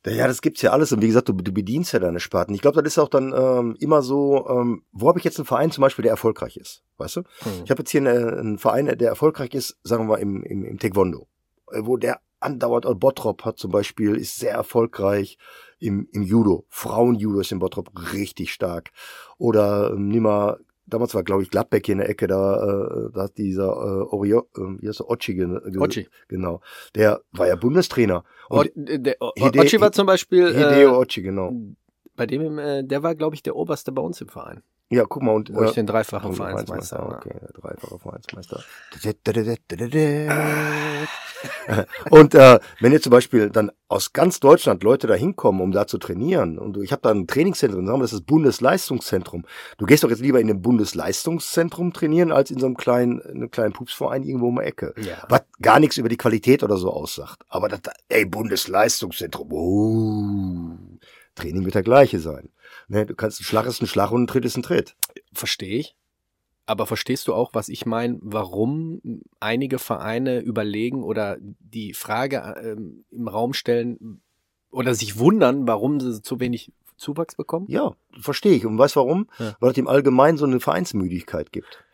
Das gibt's ja alles. Und wie gesagt, du, du bedienst ja deine Sparten. Ich glaube, das ist auch dann ähm, immer so, ähm, wo habe ich jetzt einen Verein zum Beispiel, der erfolgreich ist? Weißt du? Hm. Ich habe jetzt hier eine, einen Verein, der erfolgreich ist, sagen wir mal, im, im, im Taekwondo. Äh, Wo der andauert, oder Bottrop hat zum Beispiel, ist sehr erfolgreich im, im Judo. Frauen-Judo ist in Bottrop richtig stark. Oder ähm, nimm mal, damals war, glaube ich, Gladbeck hier in der Ecke, da, äh, da hat dieser äh, Orio, äh, wie heißt der, Ochi, ge- Ochi. Genau. Der war ja Bundestrainer. O, Und der, o, Hide- Ochi war zum Beispiel, Hideo äh, Ochi, genau. bei dem, äh, der war, glaube ich, der Oberste bei uns im Verein, Ja, guck mal. Und, wo ich äh, den dreifachen Vereinsmeister war. Okay, der dreifache Vereinsmeister. Und äh, wenn jetzt zum Beispiel dann aus ganz Deutschland Leute da hinkommen, um da zu trainieren, und ich habe da ein Trainingszentrum, sagen wir, das ist das Bundesleistungszentrum. Du gehst doch jetzt lieber in einem Bundesleistungszentrum trainieren, als in so einem kleinen, in einem kleinen Pupsverein irgendwo um die Ecke. Ja. Was gar nichts über die Qualität oder so aussagt. Aber das, ey, Bundesleistungszentrum, oh, Training wird der gleiche sein. Ne, du kannst ein Schlag ist ein Schlag und ein Tritt ist ein Tritt. Verstehe ich. Aber verstehst du auch, was ich meine, warum einige Vereine überlegen oder die Frage ähm, im Raum stellen oder sich wundern, warum sie zu wenig Zuwachs bekommen? Ja, verstehe ich. Und weißt warum? Ja. Weil es im Allgemeinen so eine Vereinsmüdigkeit gibt.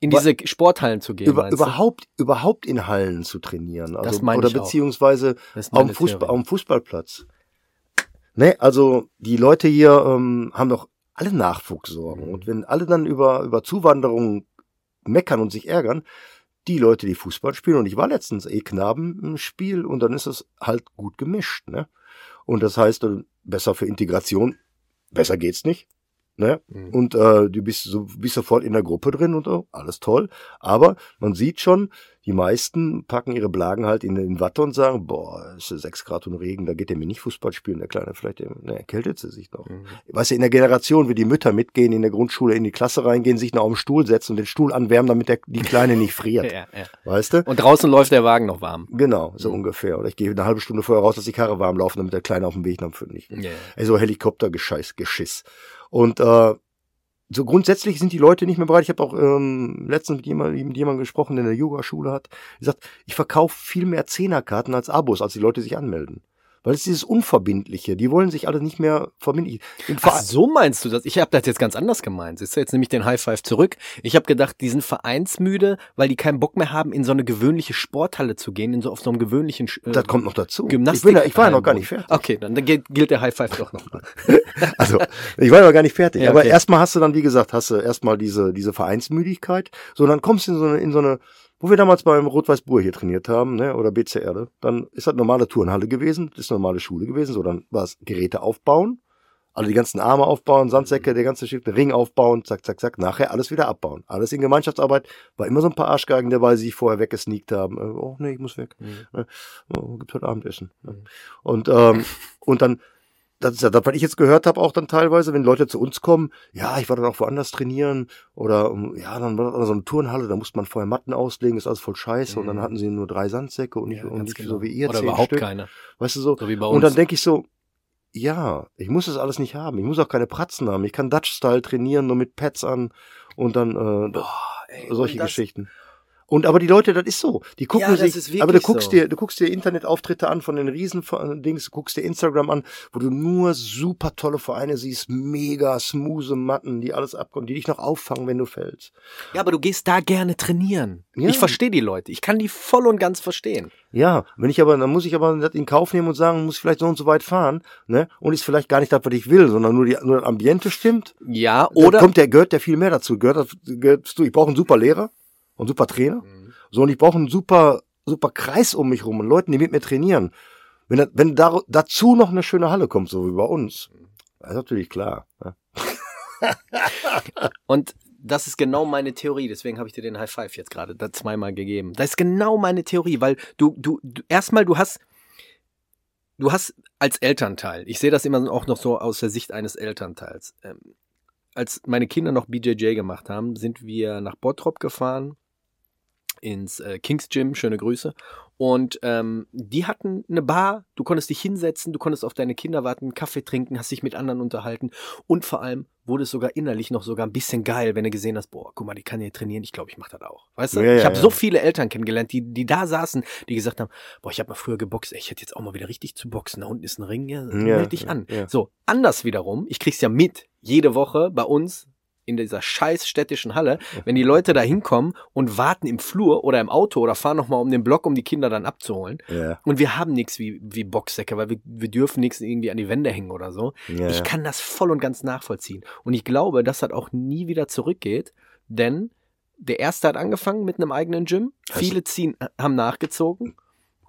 In diese Sporthallen zu gehen, Über, überhaupt, überhaupt in Hallen zu trainieren. Also, Das meine oder ich auch. beziehungsweise dem, Fußball, Fußballplatz. Ne, also die Leute hier ähm, haben doch alle Nachwuchs sorgen. Und wenn alle dann über, über Zuwanderung meckern und sich ärgern, die Leute, die Fußball spielen, und ich war letztens eh Knaben im Spiel, und dann ist es halt gut gemischt, ne? Und das heißt, äh, besser für Integration, besser geht's nicht. Ne? Mhm. Und äh, du bist, so, bist sofort in der Gruppe drin und so, alles toll. Aber man sieht schon, die meisten packen ihre Blagen halt in den Watte und sagen, boah, es ist sechs Grad und Regen, da geht der mir nicht Fußball spielen, der Kleine, vielleicht ne, erkältet sie sich noch. Mhm. Weißt du, in der Generation, wie die Mütter mitgehen, in der Grundschule in die Klasse reingehen, sich noch auf den Stuhl setzen und den Stuhl anwärmen, damit der, die Kleine nicht friert. ja, ja. Weißt du? Und draußen läuft der Wagen noch warm. Genau, so mhm. ungefähr. Oder ich gehe eine halbe Stunde vorher raus, dass die Karre warm laufen, damit der Kleine auf dem Weg noch nicht. Ja, ja. Also Helikoptergescheiß, Geschiss. Und äh, so grundsätzlich sind die Leute nicht mehr bereit. Ich habe auch ähm, letztens mit jemandem, mit jemandem gesprochen, der eine Yogaschule hat, gesagt, ich verkaufe viel mehr Zehnerkarten als Abos, als die Leute sich anmelden. Weil es ist dieses Unverbindliche. Die wollen sich alle nicht mehr verbindlich. Ach, so meinst du das? Ich habe das jetzt ganz anders gemeint. Ist jetzt nämlich den High Five zurück. Ich habe gedacht, die sind vereinsmüde, weil die keinen Bock mehr haben, in so eine gewöhnliche Sporthalle zu gehen, in so auf so einem gewöhnlichen. Äh, das kommt noch dazu. Gymnastik. Ich, bin ja, ich war ja noch gar nicht fertig. Okay, dann gilt der High Five doch noch. also ich war ja noch gar nicht fertig. Ja, okay. Aber erstmal hast du dann, wie gesagt, hast du erstmal diese diese Vereinsmüdigkeit. So, dann kommst du in so eine in so eine wo wir damals beim Rot-Weiß Bur hier trainiert haben, ne, oder BC Erde, dann ist das normale Turnhalle gewesen, das ist normale Schule gewesen, so dann war es Geräte aufbauen, alle die ganzen Arme aufbauen, Sandsäcke, der ganze Schiff, den Ring aufbauen, zack, zack, zack, nachher alles wieder abbauen. Alles in Gemeinschaftsarbeit, war immer so ein paar Arschgeigen dabei, die sich vorher weggesneakt haben. Äh, oh nee, ich muss weg. Mhm. Äh, oh, gibt heute Abendessen. Mhm. Und, ähm, und dann das ist ja das, was ich jetzt gehört habe, auch dann teilweise, wenn Leute zu uns kommen, ja, ich war dann auch woanders trainieren oder ja, dann war das so eine Turnhalle, da musste man vorher Matten auslegen, ist alles voll scheiße mhm. und dann mhm. hatten sie nur drei Sandsäcke und nicht, ja, und nicht genau. so wie ihr oder zehn überhaupt Stück. keine. Weißt du so? so wie bei uns. Und dann denke ich so, ja, ich muss das alles nicht haben. Ich muss auch keine Pratzen haben. Ich kann Dutch-Style trainieren, nur mit Pads an und dann äh, Boah, ey, solche das, Geschichten. Und aber die Leute, das ist so. Die gucken ja, sich, aber du guckst so. dir, du guckst dir Internetauftritte an von den Riesendings, du guckst dir Instagram an, wo du nur super tolle Vereine siehst, mega smooth Matten, die alles abkommen, die dich noch auffangen, wenn du fällst. Ja, aber du gehst da gerne trainieren. Ja. Ich verstehe die Leute. Ich kann die voll und ganz verstehen. Ja, wenn ich aber, dann muss ich aber das in Kauf nehmen und sagen, muss ich vielleicht so und so weit fahren, ne? Und ist vielleicht gar nicht das, was ich will, sondern nur die, nur das Ambiente stimmt. Ja, oder? Da kommt der, gehört der viel mehr dazu. Gehört, gehört du, ich brauche einen super Lehrer und super Trainer. Mhm. So, und ich brauche einen super, super Kreis um mich rum und Leuten, die mit mir trainieren. Wenn, wenn da, dazu noch eine schöne Halle kommt, so wie bei uns, ist natürlich klar. Ne? und das ist genau meine Theorie, deswegen habe ich dir den High Five jetzt gerade zweimal gegeben. Das ist genau meine Theorie, weil du, du, du erstmal, du hast, du hast als Elternteil, ich sehe das immer auch noch so aus der Sicht eines Elternteils. Ähm, als meine Kinder noch BJJ gemacht haben, sind wir nach Bottrop gefahren ins äh, Kings Gym, schöne Grüße. Und ähm, die hatten eine Bar, du konntest dich hinsetzen, du konntest auf deine Kinder warten, Kaffee trinken, hast dich mit anderen unterhalten und vor allem wurde es sogar innerlich noch sogar ein bisschen geil, wenn du gesehen hast, boah, guck mal, die kann hier trainieren, ich glaube, ich mache das auch. Weißt du? Ja, ich habe ja. so viele Eltern kennengelernt, die, die da saßen, die gesagt haben, boah, ich habe mal früher geboxt, ey, ich hätte jetzt auch mal wieder richtig zu boxen, da unten ist ein Ring, ja, meld dich an. So, anders wiederum, ich krieg's ja mit, jede Woche bei uns in dieser scheiß städtischen Halle, wenn die Leute da hinkommen und warten im Flur oder im Auto oder fahren nochmal um den Block, um die Kinder dann abzuholen. Ja. Und wir haben nichts wie, wie Boxsäcke, weil wir, wir dürfen nichts irgendwie an die Wände hängen oder so. Ja, ich kann das voll und ganz nachvollziehen. Und ich glaube, dass das auch nie wieder zurückgeht, denn der erste hat angefangen mit einem eigenen Gym. Viele ziehen, haben nachgezogen.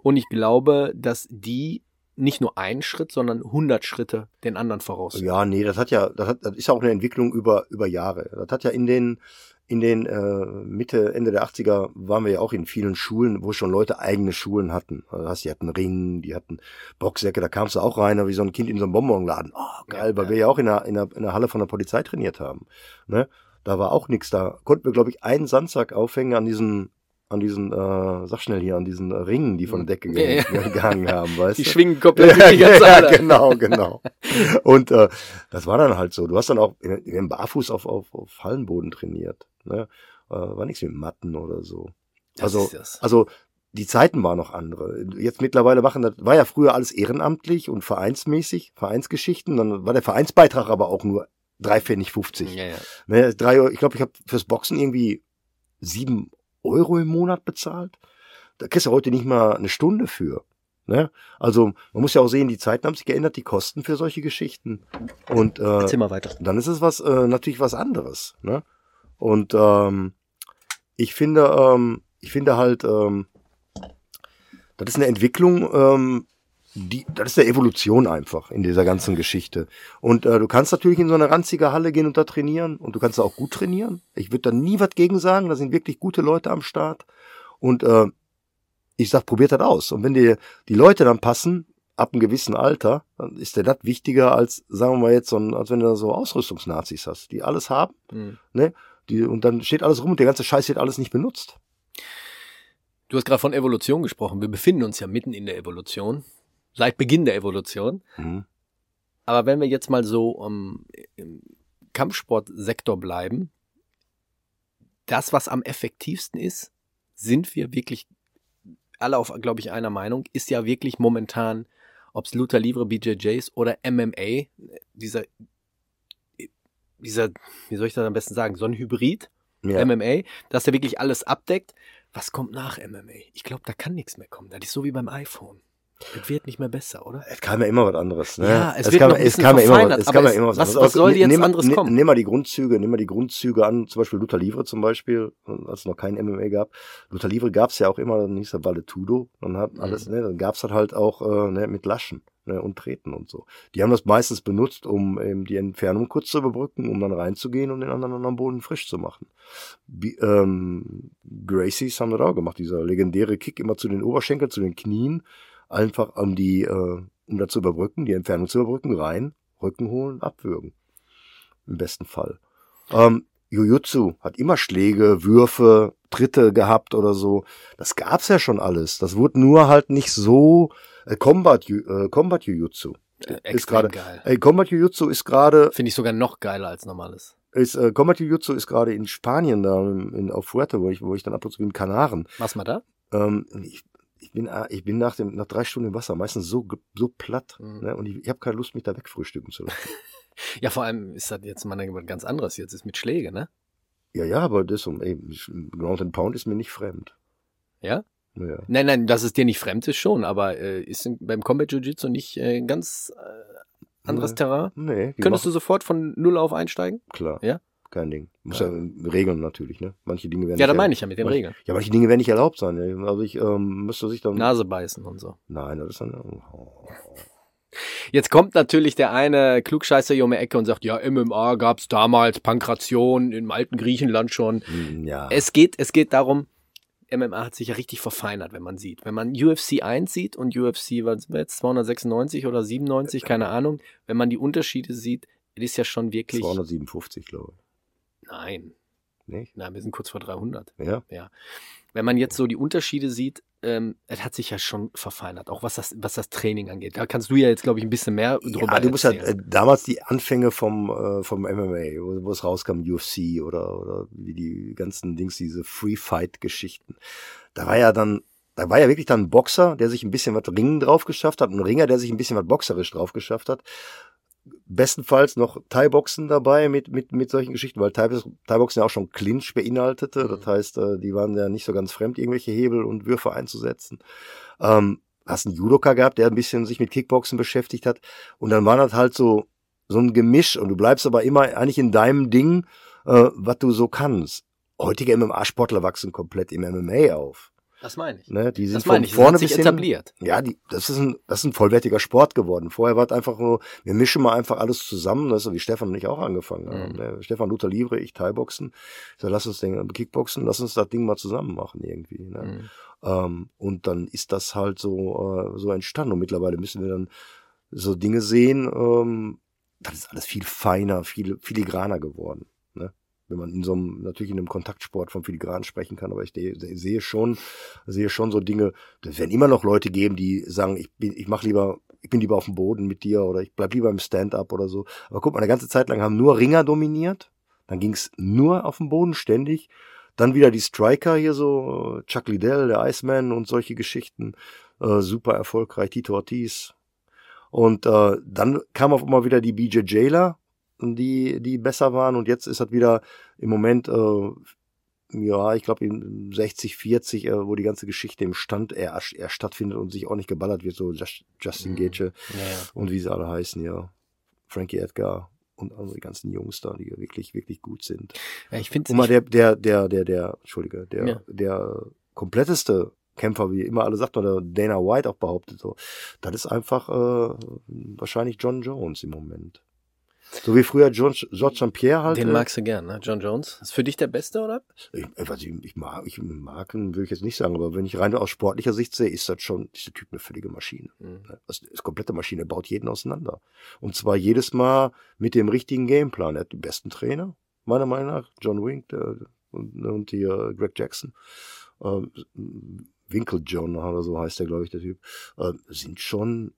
Und ich glaube, dass die nicht nur einen Schritt, sondern 100 Schritte den anderen voraus. Ja, nee, das hat ja, das, hat, das ist ja auch eine Entwicklung über, über Jahre. Das hat ja in den, in den äh, Mitte, Ende der 80er waren wir ja auch in vielen Schulen, wo schon Leute eigene Schulen hatten. Also hast, die hatten Ringen, die hatten Boxsäcke, da kamst du auch rein, wie so ein Kind in so einem Bonbonladen. Oh, geil, ja, weil ja. wir ja auch in der, in, der, in der Halle von der Polizei trainiert haben. Ne? Da war auch nichts da. Konnten wir, glaube ich, einen Sandsack aufhängen an diesen an diesen, äh, sag schnell hier, an diesen Ringen, die von der Decke ja, ja. gehangen haben, weißt die du? Die schwingen komplett ja, die ganze ja, genau, genau. Und äh, das war dann halt so. Du hast dann auch in, in Barfuß auf, auf, auf Hallenboden trainiert. Ne? Äh, war nichts mit Matten oder so. Das also, also die Zeiten waren noch andere. Jetzt mittlerweile machen das, war ja früher alles ehrenamtlich und vereinsmäßig, Vereinsgeschichten. Dann war der Vereinsbeitrag aber auch nur drei Pfennig 50. Ja, ja. Ne, drei, ich glaube, ich habe fürs Boxen irgendwie sieben Euro im Monat bezahlt. Da kriegst du heute nicht mal eine Stunde für. Ne? Also man muss ja auch sehen, die Zeiten haben sich geändert, die Kosten für solche Geschichten. Und äh, Erzähl mal weiter. dann ist es was äh, natürlich was anderes. Ne? Und ähm, ich finde, ähm, ich finde halt, ähm, das ist eine Entwicklung, ähm, die, das ist eine Evolution einfach in dieser ganzen Geschichte. Und äh, du kannst natürlich in so eine ranzige Halle gehen und da trainieren und du kannst da auch gut trainieren. Ich würde da nie was gegen sagen, da sind wirklich gute Leute am Start. Und äh, ich sag, probiert das aus. Und wenn dir die Leute dann passen, ab einem gewissen Alter, dann ist dir das wichtiger als, sagen wir mal jetzt, so ein, als wenn du da so Ausrüstungsnazis hast, die alles haben, Mhm. ne? Die, und dann steht alles rum und der ganze Scheiß wird alles nicht benutzt. Du hast gerade von Evolution gesprochen. Wir befinden uns ja mitten in der Evolution. Seit Beginn der Evolution. Mhm. Aber wenn wir jetzt mal so um, im Kampfsportsektor bleiben, das, was am effektivsten ist, sind wir wirklich alle auf, glaube ich, einer Meinung, ist ja wirklich momentan, ob es Luther Livre, BJJs oder MMA, dieser, dieser, wie soll ich das am besten sagen, so ein Hybrid, Ja. MMA, dass der wirklich alles abdeckt. Was kommt nach MMA? Ich glaube, da kann nichts mehr kommen. Das ist so wie beim iPhone. Es wird nicht mehr besser, oder? Es kam ja immer was anderes. Ne? Ja, es wird kam, noch ein es kam ja immer, verfeinert, es kam ja es- immer was, was- anderes. was soll jetzt nimm, anderes kommen? Nimm mal die Grundzüge, nimm mal die Grundzüge an, zum Beispiel Luther Livre zum Beispiel, als es noch kein MMA gab. Luther Livre gab's ja auch immer, dann hieß er Valetudo, dann hat Mhm. alles, ne, dann gab's das halt auch äh, ne, mit Laschen ne, und Treten und so. Die haben das meistens benutzt, um eben die Entfernung kurz zu überbrücken, um dann reinzugehen und den anderen am Boden frisch zu machen. Wie, ähm, Gracies haben das auch gemacht, dieser legendäre Kick immer zu den Oberschenkeln, zu den Knien, einfach um die, äh, um das zu überbrücken, die Entfernung zu überbrücken, rein, Rücken holen, abwürgen. Im besten Fall. Ähm, Jujutsu hat immer Schläge, Würfe, Tritte gehabt oder so. Das gab's ja schon alles. Das wurde nur halt nicht so äh, Combat, äh, Combat Jujutsu. Äh, Ist gerade, geil. ey, Combat Jujutsu ist gerade, Finde ich sogar noch geiler als normales. ist, äh, Combat Jujutsu ist gerade in Spanien da, in, auf Fuerte, wo ich, wo ich dann ab und zu bin, Kanaren. Was mal da? Ähm, ich bin, äh, ich bin nach dem, nach drei Stunden im Wasser meistens so, so platt, Mhm. ne? Und ich, ich habe keine Lust, mich da wegfrühstücken zu lassen. Ja, vor allem ist das jetzt mal was ganz anderes. Jetzt ist mit Schläge, ne? ja, ja, aber das, um, ey, Ground and Pound ist mir nicht fremd. Ja? Ja. Nein, nein, dass es dir nicht fremd ist schon, aber äh, ist beim Combat Jiu-Jitsu nicht äh, ganz äh, anderes Nee. Terrain? Nee, die Könntest du machen- sofort von Null auf einsteigen? klar. Ja? Kein Ding. Muss ja, Regeln natürlich, ne? Manche Dinge werden Ja, da meine ich ja mit den Regeln. Ja, manche Dinge werden nicht erlaubt sein. ey. Also ich ähm, müsste sich dann. Nase beißen und so. Nein, das ist dann. Oh. Jetzt kommt natürlich der eine Klugscheißer hier um die Ecke und sagt, ja, MMA gab's damals, Pankration im alten Griechenland schon. Hm, Ja. Es geht, es geht darum, MMA hat sich ja richtig verfeinert, wenn man sieht. Wenn man UFC 1 sieht und UFC, was sind wir jetzt, 296 oder 97, keine Ahnung, wenn man die Unterschiede sieht, es ist ja schon wirklich. 257, glaube Nein, ich. Nicht? nein, wir sind kurz vor 300. Ja. Wenn man jetzt so die Unterschiede sieht, ähm, es hat sich ja schon verfeinert, auch was das, was das Training angeht. Da kannst du ja jetzt, glaube ich, ein bisschen mehr drüber Ja, du musst halt äh, damals die Anfänge vom, äh, vom MMA, wo, wo es rauskam, UFC oder, oder wie die ganzen Dings, diese Free-Fight-Geschichten. Da war ja dann, da war ja wirklich dann ein Boxer, der sich ein bisschen was Ringen drauf geschafft hat, ein Ringer, der sich ein bisschen was boxerisch drauf geschafft hat. Bestenfalls noch Thai-Boxen dabei mit, mit, mit solchen Geschichten, weil Thai- Thai-Boxen ja auch schon Clinch beinhaltete. Mhm. Das heißt, äh, die waren ja nicht so ganz fremd, irgendwelche Hebel und Würfe einzusetzen. Ähm, hast einen Judoka gehabt, der ein bisschen sich mit Kickboxen beschäftigt hat. Und dann war das halt so, so ein Gemisch und du bleibst aber immer eigentlich in deinem Ding, äh, was du so kannst. Heutige MMA-Sportler wachsen komplett im MMA auf. Das meine ich. Ne? Die sind Das meine von ich, das vorne hat sich etabliert. Ja, die, das ist ein, das ist ein vollwertiger Sport geworden. Vorher war es einfach nur, wir mischen mal einfach alles zusammen, das ist so wie Stefan und ich auch angefangen haben. Mhm. Ne? Stefan Luther Livre, ich Thai-Boxen. Ich sag, lass uns den Kickboxen, lass uns das Ding mal zusammen machen irgendwie. Ne? Mhm. Ähm, und dann ist das halt so, äh, so entstanden. Und mittlerweile müssen wir dann so Dinge sehen, ähm, das ist alles viel feiner, viel filigraner geworden. Wenn man in so einem, natürlich in einem Kontaktsport vom Filigran sprechen kann, aber ich sehe schon, sehe schon so Dinge, es werden immer noch Leute geben, die sagen, ich bin, ich mach lieber, ich bin lieber auf dem Boden mit dir oder ich bleib lieber im Stand-up oder so. Aber guck mal, eine ganze Zeit lang haben nur Ringer dominiert. Dann ging's nur auf dem Boden ständig. Dann wieder die Striker hier so, Chuck Liddell, der Iceman und solche Geschichten. Äh, super erfolgreich, Tito Ortiz. Und äh, dann kam auf einmal wieder die BJJler, die, die besser waren. Und jetzt ist das wieder im Moment äh, ja, ich glaube in 60, 40, äh, wo die ganze Geschichte im Stand eher, eher stattfindet und sich auch nicht geballert wird, so Just, Justin Mhm. Gage Ja, ja. und wie sie alle heißen, ja. Frankie Edgar und also die ganzen Jungs da, die wirklich, wirklich gut sind. ja ich finde mal der, der, der, der, der, Entschuldige, der, Ja. der kompletteste Kämpfer, wie immer alle sagt, oder Dana White auch behauptet, so, das ist einfach äh, wahrscheinlich John Jones im Moment. So wie früher John, George St. Pierre halt. den äh, magst du gern, ne? John Jones. Ist für dich der Beste, oder? ich, äh, was ich, ich mag, ich mag ihn, will ich jetzt nicht sagen, aber wenn ich rein aus sportlicher Sicht sehe, ist das schon, dieser Typ eine völlige Maschine. Mhm. Ne? Das ist komplette Maschine, er baut jeden auseinander. Und zwar jedes Mal mit dem richtigen Gameplan. Er hat die besten Trainer, meiner Meinung nach. John Wink der, und, und hier Greg Jackson. Ähm, Winkel John oder so heißt der, glaube ich, der Typ. Ähm, sind schon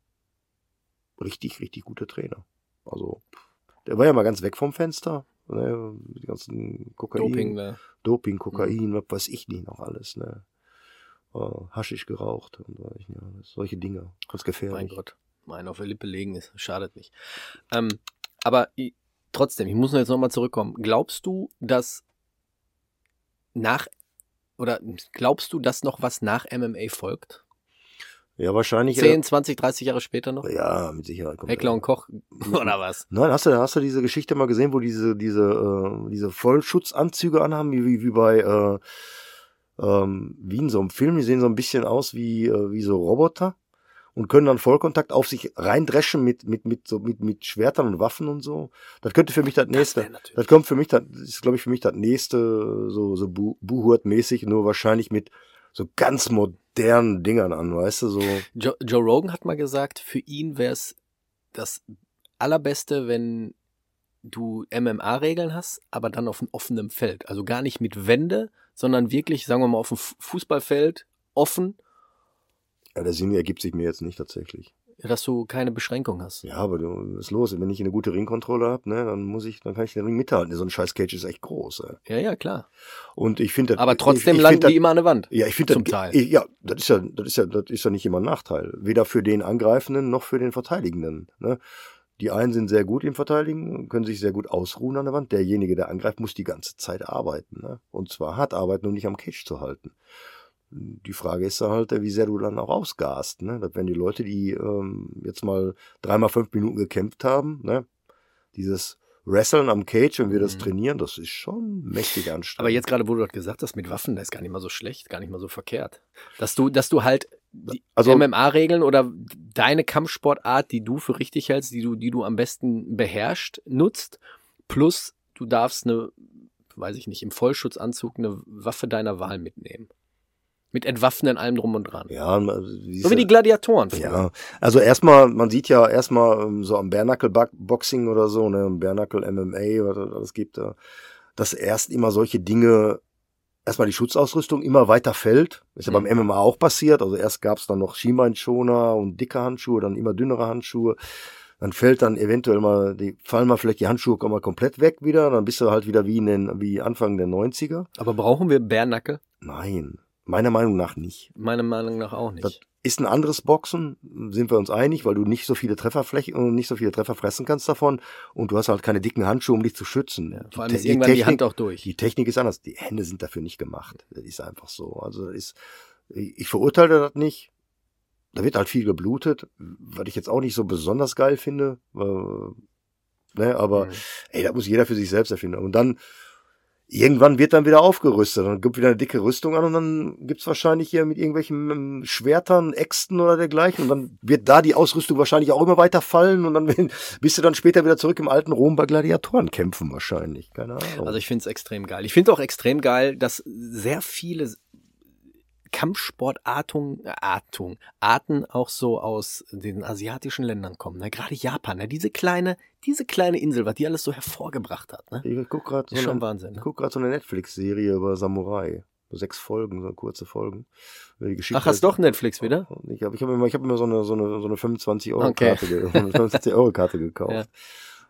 richtig, richtig gute Trainer. Also, der war ja mal ganz weg vom Fenster. Ne? Die ganzen Kokain. Doping, ne? Doping, Kokain, was weiß ich nicht noch alles, ne? Äh, Haschisch geraucht und ich solche Dinge. Ganz gefährlich. Mein Gott. Mein auf der Lippe legen ist, schadet nicht. Ähm, aber i- trotzdem, ich muss jetzt nochmal zurückkommen. Glaubst du, dass nach oder glaubst du, dass noch was nach MMA folgt? Ja, wahrscheinlich. 10, 20, 30 Jahre später noch? Ja, mit Sicherheit. kommt Heckler er. und Koch oder was? Nein, hast du, hast du diese Geschichte mal gesehen, wo diese, diese, äh, diese Vollschutzanzüge anhaben, wie, wie, bei, äh, ähm, wie in so einem Film, die sehen so ein bisschen aus wie, äh, wie so Roboter und können dann Vollkontakt auf sich reindreschen mit, mit, mit, so, mit, mit Schwertern und Waffen und so. Das könnte für mich das nächste. natürlich- Das kommt für mich, das ist, glaube ich, für mich das nächste, so, so Bu- Buhurt-mäßig, nur wahrscheinlich mit so ganz modernen Dingern an, weißt du, so. Joe, Joe Rogan hat mal gesagt, für ihn wäre es das Allerbeste, wenn du MMA-Regeln hast, aber dann auf einem offenen Feld. Also gar nicht mit Wände, sondern wirklich, sagen wir mal, auf dem Fu- Fußballfeld offen, Ja, der Sinn ergibt sich mir jetzt nicht tatsächlich. Dass du keine Beschränkung hast. Ja, aber du, was ist los? Wenn ich eine gute Ringkontrolle habe, ne, dann muss ich, dann kann ich den Ring mithalten. So ein scheiß Cage ist echt groß, ey. Ja, ja, klar. Und ich finde, Aber trotzdem ich, ich landen find das- die immer an der Wand. Ja, ich finde zum das, Teil. Ich, ja, das ist ja, das ist ja, das ist ja nicht immer ein Nachteil. Weder für den Angreifenden noch für den Verteidigenden. Ne? Die einen sind sehr gut im Verteidigen, können sich sehr gut ausruhen an der Wand. Derjenige, der angreift, muss die ganze Zeit arbeiten. Ne? Und zwar hart arbeiten und nicht am Cage zu halten. Die Frage ist dann halt, wie sehr du dann auch ausgast. Ne? Das werden die Leute, die ähm, jetzt mal dreimal fünf Minuten gekämpft haben, ne? dieses Wrestlen am Cage, wenn wir das Mhm. trainieren, das ist schon mächtig anstrengend. Aber jetzt gerade, wo du das gesagt hast, mit Waffen, das ist gar nicht mal so schlecht, gar nicht mal so verkehrt. Dass du, dass du halt die Also- MMA-Regeln oder deine Kampfsportart, die du für richtig hältst, die du, die du am besten beherrschst, nutzt, plus du darfst eine, weiß ich nicht, im Vollschutzanzug eine Waffe deiner Wahl mitnehmen. Mit Entwaffnen allem drum und dran. ja, siehst so wie die Gladiatoren. früher. Ja, also erstmal, man sieht ja erstmal ähm, so am Bare Boxing oder so, ne, am Bare MMA, was das gibt, da, dass erst immer solche Dinge, erstmal die Schutzausrüstung immer weiter fällt. Ist ja Mhm. beim MMA auch passiert. Also erst gab's dann noch Schienbeinschoner und dicke Handschuhe, dann immer dünnere Handschuhe. Dann fällt dann eventuell mal, die fallen mal vielleicht die Handschuhe mal komplett weg wieder, dann bist du halt wieder wie in den, wie Anfang der 90er. Aber brauchen wir Bärnackel? Nein, meiner Meinung nach nicht. Meiner Meinung nach auch nicht. Das ist ein anderes Boxen, sind wir uns einig, weil du nicht so viele Trefferflächen und nicht so viele Treffer fressen kannst davon und du hast halt keine dicken Handschuhe, um dich zu schützen. ja, Die vor allem Te- ist irgendwann die Technik- Hand auch durch. Die Technik ist anders. Die Hände sind dafür nicht gemacht. Das ist einfach so. Also ist, ich verurteile das nicht. Da wird halt viel geblutet, was ich jetzt auch nicht so besonders geil finde. Äh, ne, aber Mhm. ey, das muss jeder für sich selbst erfinden. Und dann irgendwann wird dann wieder aufgerüstet. Dann gibt wieder eine dicke Rüstung an und dann gibt's wahrscheinlich hier mit irgendwelchen ähm, Schwertern, Äxten oder dergleichen. Und dann wird da die Ausrüstung wahrscheinlich auch immer weiter fallen und dann bist du dann später wieder zurück im alten Rom bei Gladiatoren kämpfen wahrscheinlich. Keine Ahnung. Also ich finde es extrem geil. Ich finde auch extrem geil, dass sehr viele Kampfsportarten äh, Artung, Arten auch so aus den asiatischen Ländern kommen. Ne? Gerade Japan, ne? diese kleine, diese kleine Insel, was die alles so hervorgebracht hat. Ne? ich guck gerade so, schon eine- Wahnsinn. ich Ne? guck grad so eine Netflix-Serie über Samurai. Sechs Folgen, so kurze Folgen. Ach, hast doch Netflix wieder? Ich habe ich hab immer, ich hab immer so eine, so eine, so eine 25 Euro Okay. Karte, ge 25 Euro Karte gekauft.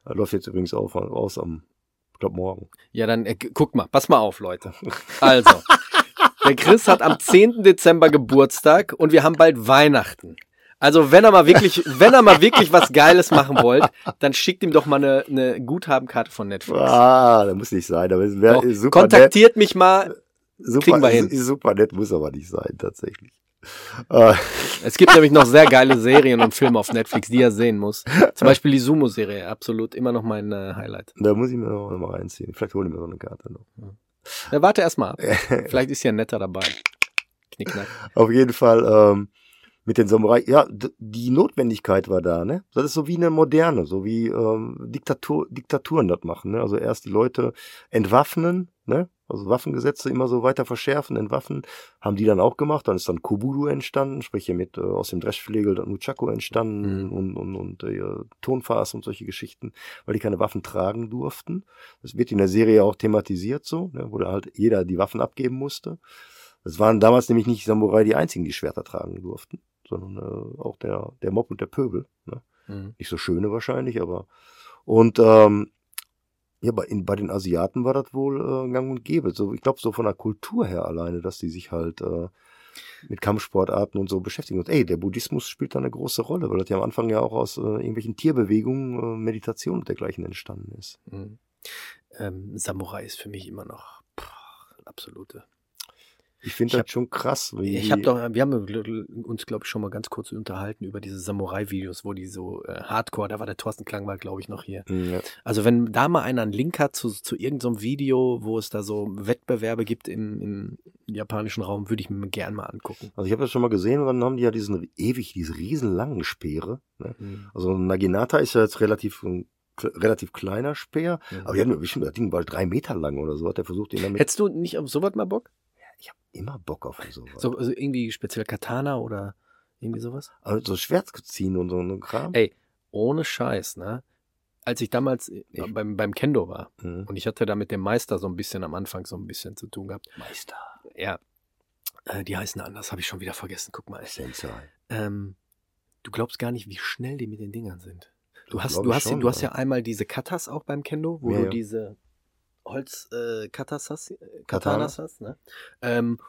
Ja. Läuft jetzt übrigens auf, aus am, ich glaube morgen. Ja, dann äh, guck mal, pass mal auf, Leute. Also, der Chris hat am 10. Dezember Geburtstag und wir haben bald Weihnachten. Also, wenn er mal wirklich, wenn er mal wirklich was Geiles machen wollt, dann schickt ihm doch mal eine, eine Guthabenkarte von Netflix. Ah, da muss nicht sein, aber es Doch, super. kontaktiert mich mal Super, Kriegen wir hin. super nett, muss aber nicht sein, tatsächlich. Äh, Es gibt nämlich noch sehr geile Serien und Filme auf Netflix, die er sehen muss. Zum Beispiel die Sumo-Serie, absolut immer noch mein äh, Highlight. da muss ich mir noch mal reinziehen. Vielleicht hole ich mir so eine Karte noch. Ja, warte erst mal ab. Vielleicht ist ja netter dabei. Knickknack. Auf jeden Fall ähm, mit den Samurai. Ja, die Notwendigkeit war da, ne? Das ist so wie eine moderne, so wie ähm, Diktatur, Diktaturen das machen, ne? Also erst die Leute entwaffnen, ne? Also Waffengesetze immer so weiter verschärfen, entwaffnen, haben die dann auch gemacht. Dann ist dann Kuburu entstanden, sprich hier mit äh, aus dem Dreschflegel dann Nunchaku entstanden Mhm. und, und, und äh, Tonfass und solche Geschichten, weil die keine Waffen tragen durften. Das wird in der Serie auch thematisiert so, ne? wo da halt jeder die Waffen abgeben musste. Es waren damals nämlich nicht Samurai die einzigen, die Schwerter tragen durften, sondern äh, auch der, der Mob und der Pöbel. Ne? Mhm. Nicht so schöne wahrscheinlich, aber und ähm, ja, bei, in, bei den Asiaten war das wohl äh, gang und gäbe. So, ich glaube, so von der Kultur her alleine, dass die sich halt äh, mit Kampfsportarten und so beschäftigen. Und ey, der Buddhismus spielt da eine große Rolle, weil das ja am Anfang ja auch aus äh, irgendwelchen Tierbewegungen, äh, Meditation und dergleichen entstanden ist. Mhm. Ähm, Samurai ist für mich immer noch pff, absolute. Ich finde das hab- schon krass. Wie Ich habe doch, wir haben uns, glaube ich, schon mal ganz kurz unterhalten über diese Samurai-Videos, wo die so äh, Hardcore, da war der Thorsten Klangwald, glaube ich, noch hier. Ja. Also wenn da mal einer einen Link hat zu, zu irgendeinem Video, wo es da so Wettbewerbe gibt im, im japanischen Raum, würde ich mir gern mal angucken. Also ich habe das schon mal gesehen und dann haben die ja diesen ewig, diese riesenlangen Speere. Ne? Also Naginata ist ja jetzt relativ relativ kleiner Speer, Mhm. aber die hatten bestimmt das Ding bald drei Meter lang oder so, hat er versucht, den damit. Hättest du nicht auf sowas mal Bock? Ich habe immer Bock auf sowas. So, also irgendwie speziell Katana oder irgendwie sowas? Also so Schwert ziehen und so ein Kram. Ey, ohne Scheiß, ne? Als ich damals äh, Ich- beim, beim Kendo war Mhm. und ich hatte da mit dem Meister so ein bisschen am Anfang so ein bisschen zu tun gehabt. Meister. Ja, äh, die heißen anders, habe ich schon wieder vergessen. Guck mal. Sensei. Ähm, du glaubst gar nicht, wie schnell die mit den Dingern sind. Du hast, du hast, schon, du hast ja. ja einmal diese Katas auch beim Kendo, wo Ja, du ja. diese Holz äh, Katas hast, äh, Katana. Katanas hast, ne? Ähm,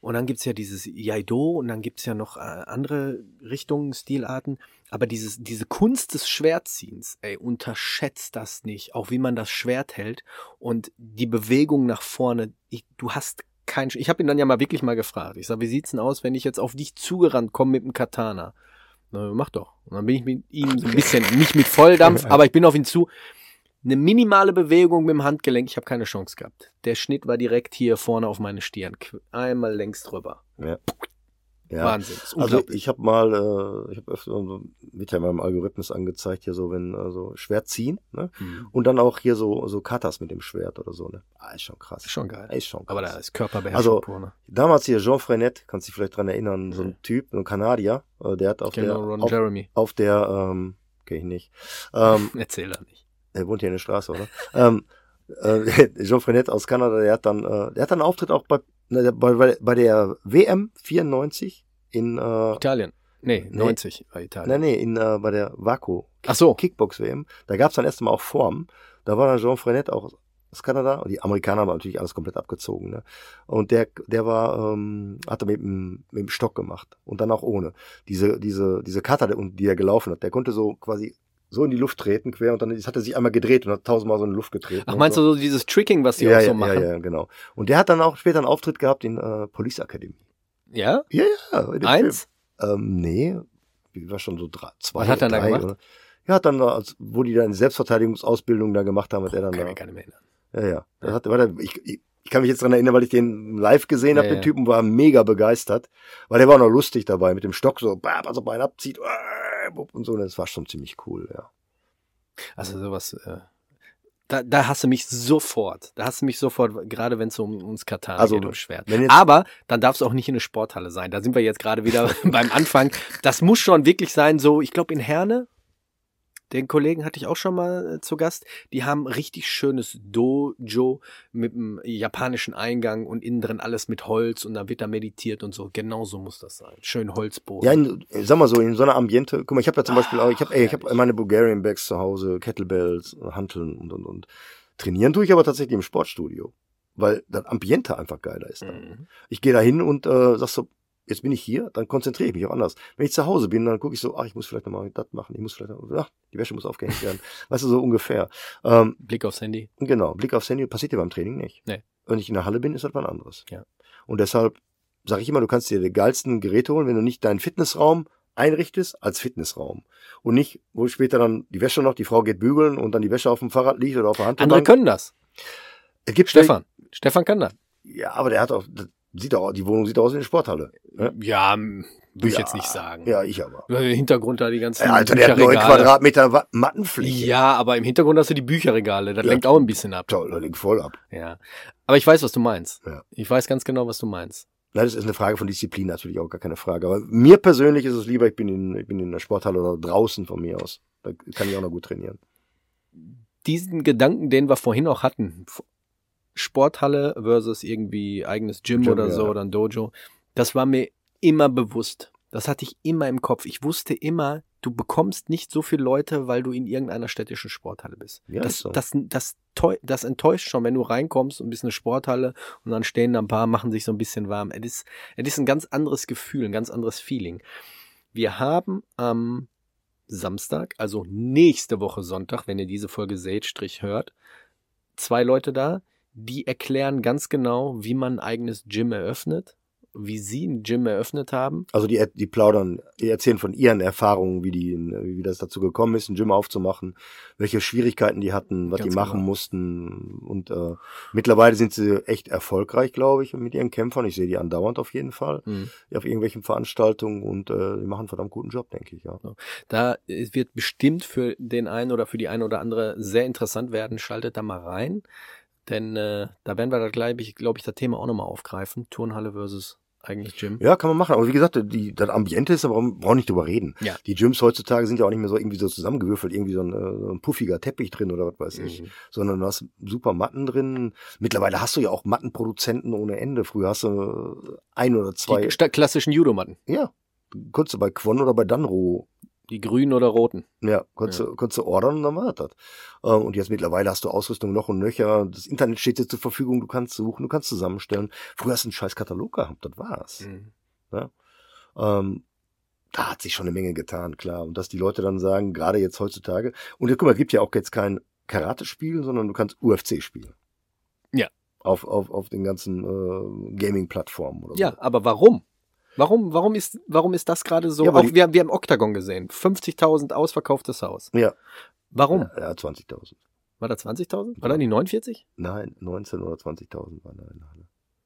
und dann gibt's ja dieses Yaido und dann gibt's ja noch äh, andere Richtungen, Stilarten. Aber dieses, diese Kunst des Schwertziehens, ey, unterschätzt das nicht. Auch wie man das Schwert hält und die Bewegung nach vorne. Ich, du hast kein, ich habe ihn dann ja mal wirklich mal gefragt. Ich sag, wie sieht's denn aus, wenn ich jetzt auf dich zugerannt komme mit dem Katana? Na, mach doch. Und dann bin ich mit ihm so ein bisschen, nicht mit Volldampf, aber ich bin auf ihn zu. Eine minimale Bewegung mit dem Handgelenk, ich habe keine Chance gehabt. Der Schnitt war direkt hier vorne auf meine Stirn. Einmal längs drüber. Ja. Ja. Wahnsinn. Also ich habe mal, äh, ich habe öfter so, wird ja in meinem Algorithmus angezeigt, hier so, wenn äh, so Schwert ziehen, ne? Mhm. Und dann auch hier so so Katas mit dem Schwert oder so, ne? Ah, ist schon krass. Ist schon geil. Ist schon krass. Aber da ist Körperbeherrschung Also, pur, ne? Damals hier Jean Freinet, kannst du dich vielleicht dran erinnern, so ein Typ, ein Kanadier, äh, der hat auf der Ron auf, Jeremy. auf der ähm, kenn ich nicht. Ähm, Erzähl da nicht. Er wohnt hier in der Straße, oder? ähm, äh, Jean Freinet aus Kanada, der hat dann, äh, der hat dann einen Auftritt auch bei, ne, bei, bei, der WM 94 in, äh, Italien. Nee, Nee. 90 war Italien. nein, nee, in, äh, bei der Vaco Ach so. Kickbox WM. Da gab es dann erst mal auch Formen. Da war dann Jean Freinet auch aus Kanada. Und die Amerikaner haben natürlich alles komplett abgezogen. Ne? Und der, der war, ähm, hat er mit dem, mit dem Stock gemacht. Und dann auch ohne. Diese, diese, diese Kata, die er gelaufen hat, der konnte so quasi so in die Luft treten, quer, und dann hat er sich einmal gedreht und hat tausendmal so in die Luft getreten. Ach, meinst so. du so dieses Tricking, was die ja, auch so ja, machen? Ja, ja, genau. Und der hat dann auch später einen Auftritt gehabt in äh, Police Academy. Ja? Ja, ja. Eins? Film. Ähm, nee, wie war schon so drei, zwei, Was hat er da gemacht? Oder? Ja, hat dann, als, wo die dann Selbstverteidigungsausbildung da gemacht haben, hat er dann Kann da. ich gar nicht mehr erinnern. Ja, ja. Das hat, warte, ich, ich, ich kann mich jetzt dran erinnern, weil ich den live gesehen Ja, habe, den ja. Typen war mega begeistert, weil der war auch noch lustig dabei, mit dem Stock so, bam, also Bein abzieht, äh, bup, und so, das war schon ziemlich cool, ja. Also sowas, äh, da, da hast du mich sofort, da hast du mich sofort, gerade wenn es um ums Katana Also, geht, um Schwert. Aber dann darf es auch nicht in eine Sporthalle sein. Da sind wir jetzt gerade wieder beim Anfang. Das muss schon wirklich sein, so, ich glaube in Herne, den Kollegen hatte ich auch schon mal äh, zu Gast, die haben richtig schönes Dojo mit einem japanischen Eingang und innen drin alles mit Holz und dann wird da meditiert und so. Genauso muss das sein. Schön Holzboden. Ja, in, sag mal so, in so einer Ambiente, guck mal, ich habe ja zum Beispiel auch, ich habe ich herrlich. meine Bulgarian Bags zu Hause, Kettlebells, Hanteln und, und, und. Trainieren tue ich aber tatsächlich im Sportstudio, weil das Ambiente einfach geiler ist. Mhm. Ich gehe da hin und äh, sag so, jetzt bin ich hier, dann konzentriere ich mich auch anders. Wenn ich zu Hause bin, dann gucke ich so, ach, ich muss vielleicht nochmal das machen, ich muss vielleicht, noch, ach, die Wäsche muss aufgehängt werden. weißt du, so ungefähr. Ähm, Blick aufs Handy. genau, Blick aufs Handy passiert dir beim Training nicht. Nee. Wenn ich in der Halle bin, ist das was anderes. Ja. Und deshalb sage ich immer, du kannst dir die geilsten Geräte holen, wenn du nicht deinen Fitnessraum einrichtest als Fitnessraum. Und nicht, wo später dann die Wäsche noch, die Frau geht bügeln und dann die Wäsche auf dem Fahrrad liegt oder auf der Hand. Andere können das. es gibt Stefan. Stefan kann das. Ja, aber der hat auch, sieht auch, die Wohnung sieht aus wie eine Sporthalle. Ja, Ja, würde ich Ja, jetzt nicht sagen. ja ich aber. Im Hintergrund da die ganzen Ja, Alter, der hat neun. Quadratmeter Mattenfläche. Ja, aber im Hintergrund hast du die Bücherregale. Das Ja. lenkt auch ein bisschen ab. Toll, da liegt voll ab. Ja. Aber ich weiß, was du meinst. Ja. Ich weiß ganz genau, was du meinst. Nein, das ist eine Frage von Disziplin natürlich auch gar keine Frage. Aber mir persönlich ist es lieber, ich bin in, ich bin in der Sporthalle oder draußen von mir aus. Da kann ich auch noch gut trainieren. Diesen Gedanken, den wir vorhin auch hatten, Sporthalle versus irgendwie eigenes Gym, Gym, oder so ja. oder ein Dojo, das war mir immer bewusst. Das hatte ich immer im Kopf. Ich wusste immer, du bekommst nicht so viele Leute, weil du in irgendeiner städtischen Sporthalle bist. Ja, das, so. das, das, das enttäuscht schon, wenn du reinkommst und bist eine Sporthalle und dann stehen da ein paar, machen sich so ein bisschen warm. Es ist, es ist ein ganz anderes Gefühl, ein ganz anderes Feeling. Wir haben am Samstag, also nächste Woche Sonntag, wenn ihr diese Folge seht, Strich hört, zwei Leute da, die erklären ganz genau, wie man ein eigenes Gym eröffnet, wie sie ein Gym eröffnet haben. Also die, die plaudern, die erzählen von ihren Erfahrungen, wie die, wie das dazu gekommen ist, ein Gym aufzumachen, welche Schwierigkeiten die hatten, was Ganz die machen genau. mussten. Und äh, mittlerweile sind sie echt erfolgreich, glaube ich, mit ihren Kämpfern. Ich sehe die andauernd auf jeden Fall auf irgendwelchen Veranstaltungen und äh, die machen einen verdammt guten Job, denke ich, ja. Da äh, wird bestimmt für den einen oder für die eine oder andere sehr interessant werden. Schaltet da mal rein. Denn äh, da werden wir da gleich, ich glaube ich, das Thema auch nochmal aufgreifen. Turnhalle versus eigentlich Gym. Ja, kann man machen. Aber wie gesagt, die, das Ambiente ist, aber brauchen wir nicht drüber reden. Ja. Die Gyms heutzutage sind ja auch nicht mehr so irgendwie so zusammengewürfelt, irgendwie so ein, äh, so ein puffiger Teppich drin oder was weiß ich. Mhm. Sondern du hast super Matten drin. Mittlerweile hast du ja auch Mattenproduzenten ohne Ende. Früher hast du äh, ein oder zwei. Die klassischen Judomatten. ja. Konntest du bei Quon oder bei Danro Die grünen oder roten. Ja, konntest, Du, konntest du ordern und dann war das. Ähm, Und jetzt mittlerweile hast du Ausrüstung noch und nöcher. Das Internet steht dir zur Verfügung, du kannst suchen, du kannst zusammenstellen. Früher hast du einen scheiß Katalog gehabt, das war's. Mhm. Ähm, da hat sich schon eine Menge getan, klar. Und dass die Leute dann sagen, gerade jetzt heutzutage, und guck mal, es gibt ja auch jetzt kein Karate-Spiel, sondern du kannst UFC spielen. Ja. Auf, auf, auf den ganzen äh, Gaming-Plattformen oder Ja, so. aber warum? Warum, warum ist, warum ist das gerade so? Ja, auch, die- wir, wir haben Octagon gesehen. 50.000 ausverkauftes Haus. Ja. Warum? Ja, ja 20.000. War da 20.000? War da nicht 49? Nein, 19 oder 20.000 waren da in der Halle.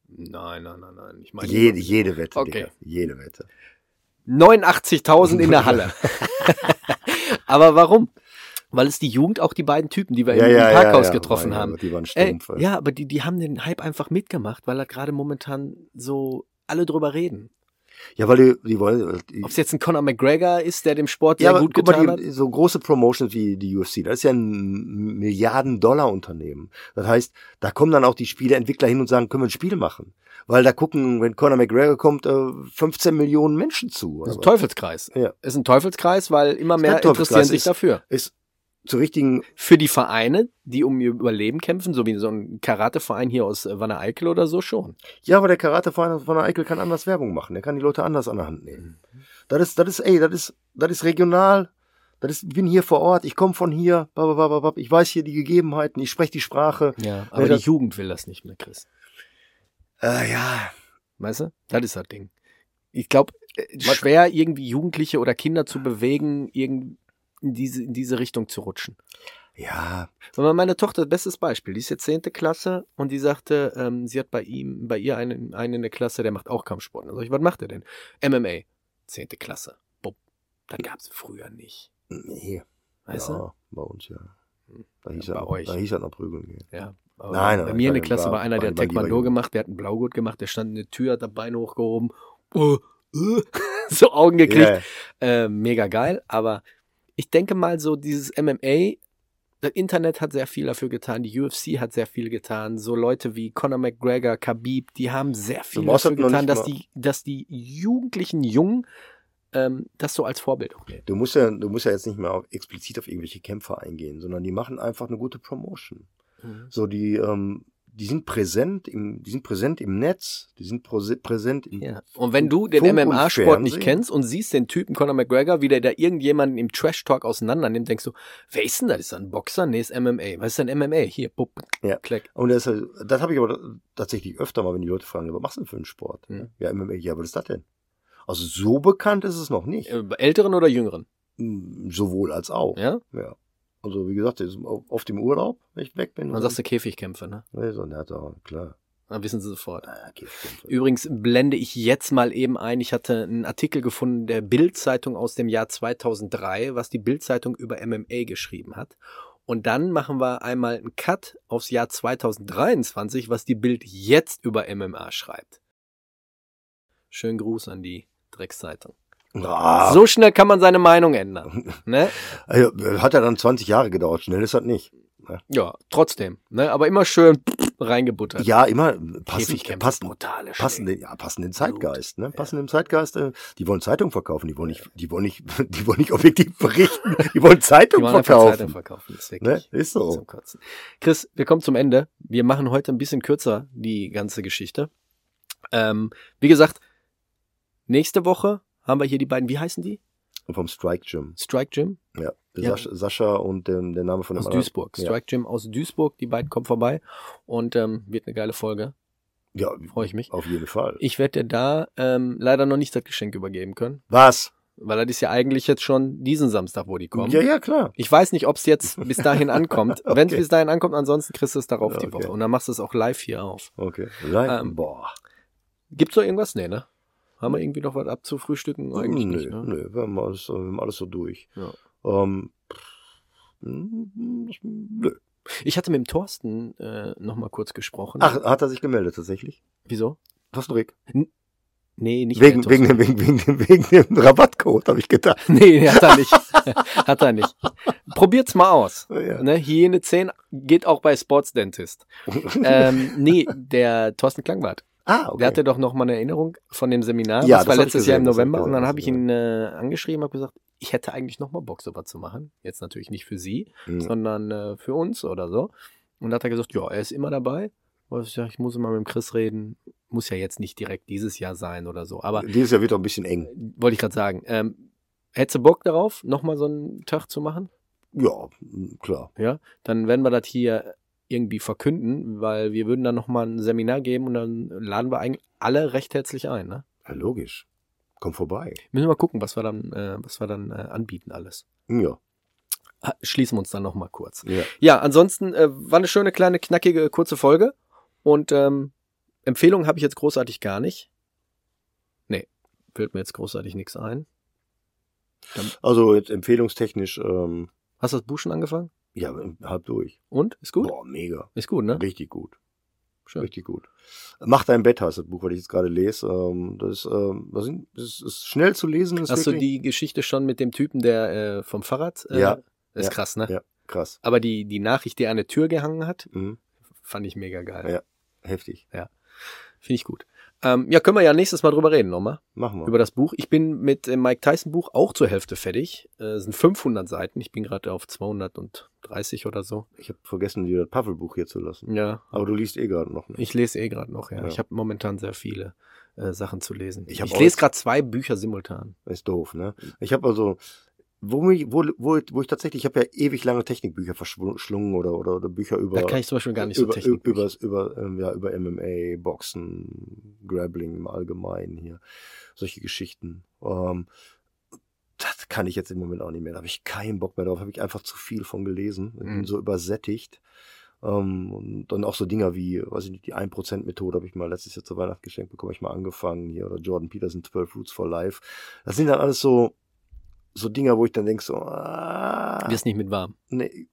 Nein, nein, nein, nein. Ich meine, Jede, jede Wette, Okay. Digga. Jede Wette. 89.000 in der Halle. aber warum? Weil es die Jugend, auch die beiden Typen, die wir im, im Parkhaus getroffen Mein haben. Die waren stumpf. ey. ja, aber die, die haben den Hype einfach mitgemacht, weil er gerade momentan so alle drüber reden. Ja, weil die, die wollen. Die, Ob es jetzt ein Conor McGregor ist, der dem Sport ja, sehr gut guck getan mal, hat. die, so große Promotions wie die UFC, das ist ja ein Milliarden-Dollar-Unternehmen. Das heißt, da kommen dann auch die Spieleentwickler hin und sagen, können wir ein Spiel machen? Weil da gucken, wenn Conor McGregor kommt, äh, 15 Millionen Menschen zu. Oder Das ist ein was? Teufelskreis. Ja. Ist ein Teufelskreis, weil immer mehr interessieren sich ist- dafür. Ist zu richtigen, Für die Vereine, die um ihr Überleben kämpfen, so wie so ein Karateverein hier aus äh, Wanne Eickel oder so schon. ja, aber der Karateverein von der Eichel kann anders Werbung machen. Der kann die Leute anders an der Hand nehmen. Mhm. Das ist, das ist, ey, das ist, das ist regional. Das ist, ich bin hier vor Ort, ich komme von hier, bababababab, ich weiß hier die Gegebenheiten, ich spreche die Sprache. Ja, aber die Jugend will das nicht mehr, Chris. Äh, ja, Weißt du? Das ist das Ding. Ich glaube, schwer irgendwie Jugendliche oder Kinder zu bewegen, irgend in diese, in diese Richtung zu rutschen. ja, Aber meine Tochter, bestes Beispiel, die ist jetzt zehnte Klasse und die sagte, ähm, sie hat bei ihm, bei ihr einen, einen in der Klasse, der macht auch Kampfsport. Da sag ich, was macht er denn? MMA. Zehnte Klasse. Bupp. Das gab's früher nicht. nee. Weißt ja, bei uns ja. Da hieß, Ja, er bei noch, euch. da hieß er noch prügeln gehen. du? Ja. Aber Nein, bei nein, mir in der Klasse war- war einer, der hat lieber Taekwondo gemacht, der hat einen Blaugurt gemacht, der stand in der Tür, hat das Bein hochgehoben, oh, äh, so Augen gekriegt. Ja, Äh, mega geil, aber ich denke mal so dieses MMA, das Internet hat sehr viel dafür getan, die UFC hat sehr viel getan, so Leute wie Conor McGregor, Khabib, die haben sehr viel dafür getan, dass die, dass die jugendlichen Jungen ähm, das so als Vorbild nehmen. Du musst ja, du musst ja jetzt nicht mehr auf, explizit auf irgendwelche Kämpfer eingehen, sondern die machen einfach eine gute Promotion. So die, ähm, die sind präsent im, die sind präsent im Netz, die sind präsent im, Ja. Und wenn du den MMA-Sport nicht kennst und siehst den Typen Conor McGregor, wie der da irgendjemanden im Trash-Talk auseinander nimmt, denkst du, wer ist denn das? Ist das ein Boxer? Nee, ist MMA. Was ist denn MMA? Hier, pup, Ja. klick. Und das, das habe ich aber tatsächlich öfter mal, wenn die Leute fragen, was machst du denn für einen Sport? Mhm. Ja, MMA, ja, was ist das denn? Also so bekannt ist es noch nicht. Äh, Älteren oder Jüngeren? Mm, Sowohl als auch. Ja? Ja. Also wie gesagt, ist oft im Urlaub, wenn ich weg bin. Dann sagst du Käfigkämpfe, ne? Nee, so, da, klar. Dann wissen sie sofort. Ah. Übrigens blende ich jetzt mal eben ein. Ich hatte einen Artikel gefunden der Bild-Zeitung aus dem Jahr 2003, was die Bild-Zeitung über MMA geschrieben hat. Und dann machen wir einmal einen Cut aufs Jahr 2023, was die Bild jetzt über MMA schreibt. Schönen Gruß an die Dreckszeitung. Ah, So schnell kann man seine Meinung ändern. Ne? also, hat ja dann 20 Jahre gedauert, schnell ist das nicht. Ja, trotzdem. Ne? Aber immer schön reingebuttert. Ja, immer passen, Käfigkämpfe, passen, brutale passen, Schläge. den, ja, passen den Zeitgeist, ne? Passen dem Zeitgeist. Äh, die wollen Zeitung verkaufen, die wollen nicht, die wollen nicht, die wollen nicht objektiv berichten, die wollen Zeitung Die wollen verkaufen. Zeitung verkaufen. Ist Ne? Ist so. Chris, wir kommen zum Ende. Wir machen heute ein bisschen kürzer die ganze Geschichte. Ähm, wie gesagt, nächste Woche haben wir hier die beiden, wie heißen die? Vom Strike Gym. Strike Gym Ja. Ja. Sascha, und ähm, der Name von dem aus anderen- Duisburg. Ja. Strike Gym aus Duisburg, die beiden kommen vorbei und ähm, wird eine geile Folge. Ja, Freue ich mich. auf jeden Fall. Ich werde dir da ähm, leider noch nicht das Geschenk übergeben können, Was? weil das ist ja eigentlich jetzt schon diesen Samstag, wo die kommen. Ja, ja, klar. Ich weiß nicht, ob es jetzt bis dahin ankommt. Wenn es Okay. bis dahin ankommt, ansonsten kriegst du es darauf die Okay. Woche. Und dann machst du es auch live hier auf. Okay. Nein, Ähm, boah. Gibt's noch irgendwas? Nee, ne? Haben wir irgendwie noch was abzufrühstücken? Eigentlich nö, nicht, ne? nö, wir haben alles, wir haben alles so durch. Ja. Ähm, mm, nö. Ich hatte mit dem Thorsten äh, noch mal kurz gesprochen. Ach, hat er sich gemeldet tatsächlich? Wieso? Thorsten Rick? Nee, nicht Wegen, wegen, dem, wegen, wegen, dem, wegen dem Rabattcode, habe ich gedacht. Nee, hat er nicht. hat er nicht. Probiert's mal aus. Ja. Ne? Hygiene 10 geht auch bei Sports Dentist. ähm, nee, der Thorsten Klangwart. Ah, okay. Der hatte doch noch mal eine Erinnerung von dem Seminar. Ja, das das war letztes Jahr im gesehen, November. Und dann habe hab ich ihn äh, angeschrieben, habe gesagt, ich hätte eigentlich noch mal Bock, sowas zu machen. Jetzt natürlich nicht für Sie, Mhm. sondern äh, für uns oder so. Und da hat er gesagt, ja, er ist immer dabei. Ich, muss immer mit dem Chris reden. Muss ja jetzt nicht direkt dieses Jahr sein oder so. Aber Dieses Jahr wird doch ein bisschen eng. wollte ich gerade sagen, ähm, hättest du Bock darauf, nochmal so einen Tag zu machen? Ja, klar. Ja, dann werden wir das hier irgendwie verkünden, weil wir würden dann nochmal ein Seminar geben und dann laden wir eigentlich alle recht herzlich ein. Ne? Ja, logisch. Komm vorbei. Müssen wir mal gucken, was wir dann, äh, was wir dann äh, anbieten alles. Ja. Schließen wir uns dann nochmal kurz. ja. Ja, ansonsten äh, war eine schöne, kleine, knackige, kurze Folge. Und ähm, Empfehlungen habe ich jetzt großartig gar nicht. Nee, fällt mir jetzt großartig nichts ein. Also jetzt empfehlungstechnisch, ähm, Hast du das Buch schon angefangen? Ja, halb durch. Und? Ist gut? Boah, mega. Ist gut, ne? Richtig gut. Schön. Richtig gut. Mach dein Bett heißt das Buch, was ich jetzt gerade lese. Ähm, das, ist, ähm, das, ist schnell zu lesen. Ist Hast du die Geschichte schon mit dem Typen, der äh, vom Fahrrad? Äh, Ja. Ist Ja. krass, ne? Ja, krass. Aber die, die Nachricht, die an der Tür gehangen hat, Mhm. fand ich mega geil. Ja. Heftig. Finde ich gut. Ähm, ja, können wir ja nächstes Mal drüber reden nochmal. Machen wir. Über das Buch. Ich bin mit dem Mike Tyson Buch auch zur Hälfte fertig. Äh, Es sind 500 Seiten. Ich bin gerade auf 230 oder so. ich habe vergessen, dir das Puffelbuch hier zu lassen. Ja. Aber du liest eh gerade noch. Ne? Ich lese eh gerade noch, ja. Ja. Ich habe momentan sehr viele äh, Sachen zu lesen. Ich Ich, lese gerade zwei Bücher simultan. Ist doof, ne? Ich habe also, wo, mich, wo, wo, wo ich tatsächlich, ich habe ja ewig lange Technikbücher verschlungen oder, oder, oder Bücher über. Da kann ich zum Beispiel gar nicht so über, Technik. über, über, ähm, ja, über MMA, Boxen, Grappling im Allgemeinen hier. Solche Geschichten. Ähm, das kann ich jetzt im Moment auch nicht mehr. Da habe ich keinen Bock mehr drauf. Habe ich einfach zu viel von gelesen. Ich bin Mhm. so übersättigt. Ähm, und dann auch so Dinger wie, weiß ich nicht, die 1%-Methode habe ich mal letztes Jahr zur Weihnacht geschenkt bekommen, ich mal angefangen hier. Oder Jordan Peterson 12 Roots for Life. Das sind dann alles so, so Dinger, wo ich dann denke so, ah, Wirst nicht mit warm. nee.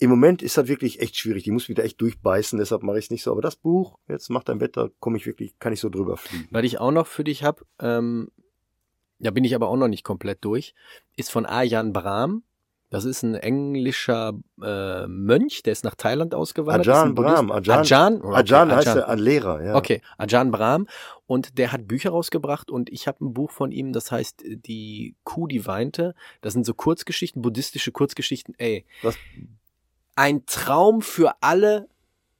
Im Moment ist das wirklich echt schwierig. Die muss wieder echt durchbeißen, deshalb mache ich es nicht so. Aber das Buch, jetzt macht dein Bett, da komme ich wirklich, kann ich so drüber fliegen. Was ich auch noch für dich habe, ähm, da bin ich aber auch noch nicht komplett durch, ist von Ayan Brahm. Das ist ein englischer äh, Mönch, der ist nach Thailand ausgewandert. Ajahn. Brahm, Ajahn- Ajahn, okay, Ajahn heißt er ein Lehrer, ja. Okay, Ajahn Brahm. Und der hat Bücher rausgebracht und ich habe ein Buch von ihm, das heißt Die Kuh, die weinte. Das sind so Kurzgeschichten, buddhistische Kurzgeschichten. Ey, Was? ein Traum für alle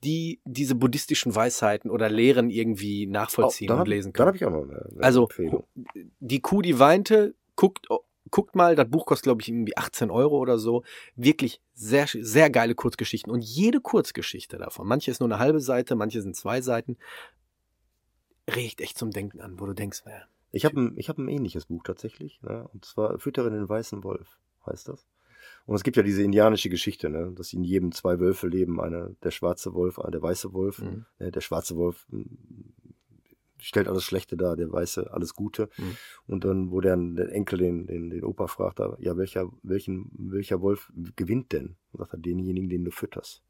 die diese buddhistischen Weisheiten oder Lehren irgendwie nachvollziehen Oh, dann und hab- lesen Dann können. habe ich auch noch eine, eine Also, Empfehlung. Die Kuh, die weinte, guckt, guckt mal, das Buch kostet, glaube ich, irgendwie 18 Euro oder so. Wirklich sehr, sehr geile Kurzgeschichten. Und jede Kurzgeschichte davon, manche ist nur eine halbe Seite, manche sind zwei Seiten, regt echt zum Denken an, wo du denkst, naja, Ich habe ein, ich hab ein ähnliches Buch tatsächlich. Ne? Und zwar Fütterin den weißen Wolf heißt das. Und es gibt ja diese indianische Geschichte, ne? dass in jedem zwei Wölfe leben. Einer der schwarze Wolf, einer der weiße Wolf. Mhm. Äh, Der schwarze Wolf mh, stellt alles Schlechte dar, der weiße alles Gute. Mhm. Und dann, wo der, der Enkel den, den, den Opa fragt, ja, welcher, welchen, welcher Wolf gewinnt denn? Und sagt er, denjenigen, den du fütterst.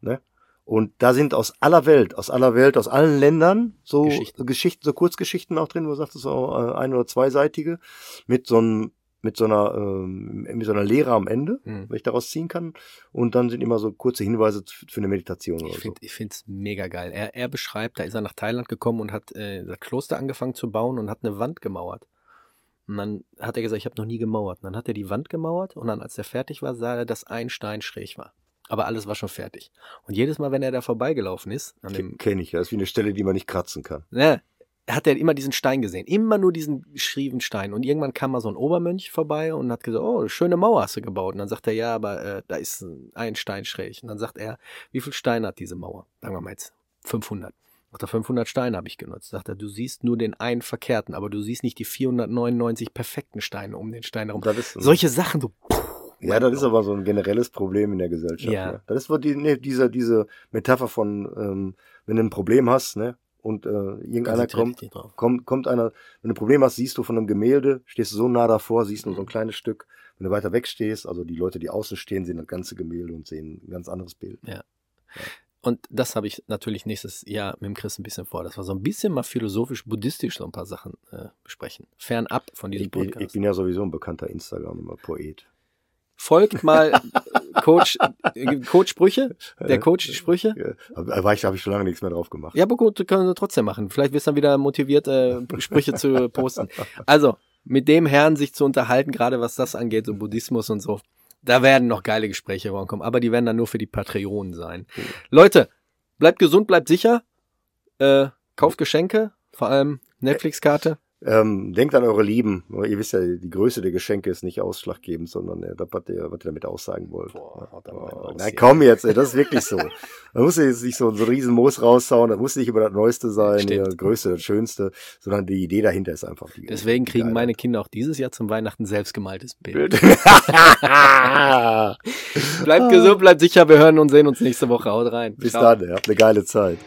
Ne? Und da sind aus aller Welt, aus aller Welt, aus allen Ländern so Geschichten. Geschichten, so Kurzgeschichten auch drin, wo du sagst, so äh, ein- oder zweiseitige, mit so einem, mit so einer, ähm, mit so einer Lehre am Ende, Mhm. wenn ich daraus ziehen kann. Und dann sind immer so kurze Hinweise für eine Meditation oder Ich so. finde ich find's mega geil. Er, er beschreibt, da ist er nach Thailand gekommen und hat äh, das Kloster angefangen zu bauen und hat eine Wand gemauert. Und dann hat er gesagt, ich habe noch nie gemauert. Und dann hat er die Wand gemauert und dann, als er fertig war, sah er, dass ein Stein schräg war. Aber alles war schon fertig. Und jedes Mal, wenn er da vorbeigelaufen ist, an dem, Kenne ich ja. Das ist wie eine Stelle, die man nicht kratzen kann. ne, hat er immer diesen Stein gesehen. Immer nur diesen schiefen Stein. Und irgendwann kam mal so ein Obermönch vorbei und hat gesagt, oh, schöne Mauer hast du gebaut. Und dann sagt er, ja, aber äh, da ist ein Stein schräg. Und dann sagt er, wie viel Steine hat diese Mauer? Sagen wir mal jetzt 500. Sagt er, 500 Steine habe ich genutzt. Sagt er, du siehst nur den einen verkehrten, aber du siehst nicht die 499 perfekten Steine um den Stein herum. Solche Sachen, du. ja, das ist aber so ein generelles Problem in der Gesellschaft. Ja. Ne? Das ist wohl die, ne, diese, diese Metapher von, ähm, wenn du ein Problem hast, ne, und äh, irgendeiner kommt, kommt, kommt einer, wenn du ein Problem hast, siehst du von einem Gemälde, stehst du so nah davor, siehst nur so ein kleines Stück. Wenn du weiter weg stehst, also die Leute, die außen stehen, sehen das ganze Gemälde und sehen ein ganz anderes Bild. Und das habe ich natürlich nächstes Jahr mit dem Chris ein bisschen vor, dass wir so ein bisschen mal philosophisch-buddhistisch so ein paar Sachen äh, besprechen. Fernab von diesem Ich bin, Podcast. ich bin ja sowieso ein bekannter Instagram-Poet. Folgt mal Coach, Coach Sprüche, der Coach Sprüche. Ja, war ich, habe ich schon lange nichts mehr drauf gemacht. Ja, aber gut, können wir trotzdem machen. Vielleicht wirst du dann wieder motiviert, äh, Sprüche zu posten. Also, mit dem Herrn sich zu unterhalten, gerade was das angeht, so Buddhismus und so, da werden noch geile Gespräche rankommen, aber die werden dann nur für die Patreonen sein. Leute, bleibt gesund, bleibt sicher, äh, kauft Geschenke, vor allem Netflix-Karte. Ähm, denkt an eure Lieben. Ihr wisst ja, die Größe der Geschenke ist nicht ausschlaggebend, sondern äh, das, was ihr, was ihr damit aussagen wollt. Boah, Oh, raus na komm jetzt, ey, das ist wirklich so. Man muss ja jetzt nicht so, so einen riesen Moos raushauen, das muss nicht über das Neueste sein, Stimmt. ja, das Größte, das Schönste, sondern die Idee dahinter ist einfach die Deswegen kriegen meine Kinder auch dieses Jahr zum Weihnachten selbst gemaltes Bild. Bild. Bleibt gesund, bleibt sicher, wir hören und sehen uns nächste Woche. Haut rein. Bis Ciao. dann, ihr habt eine geile Zeit.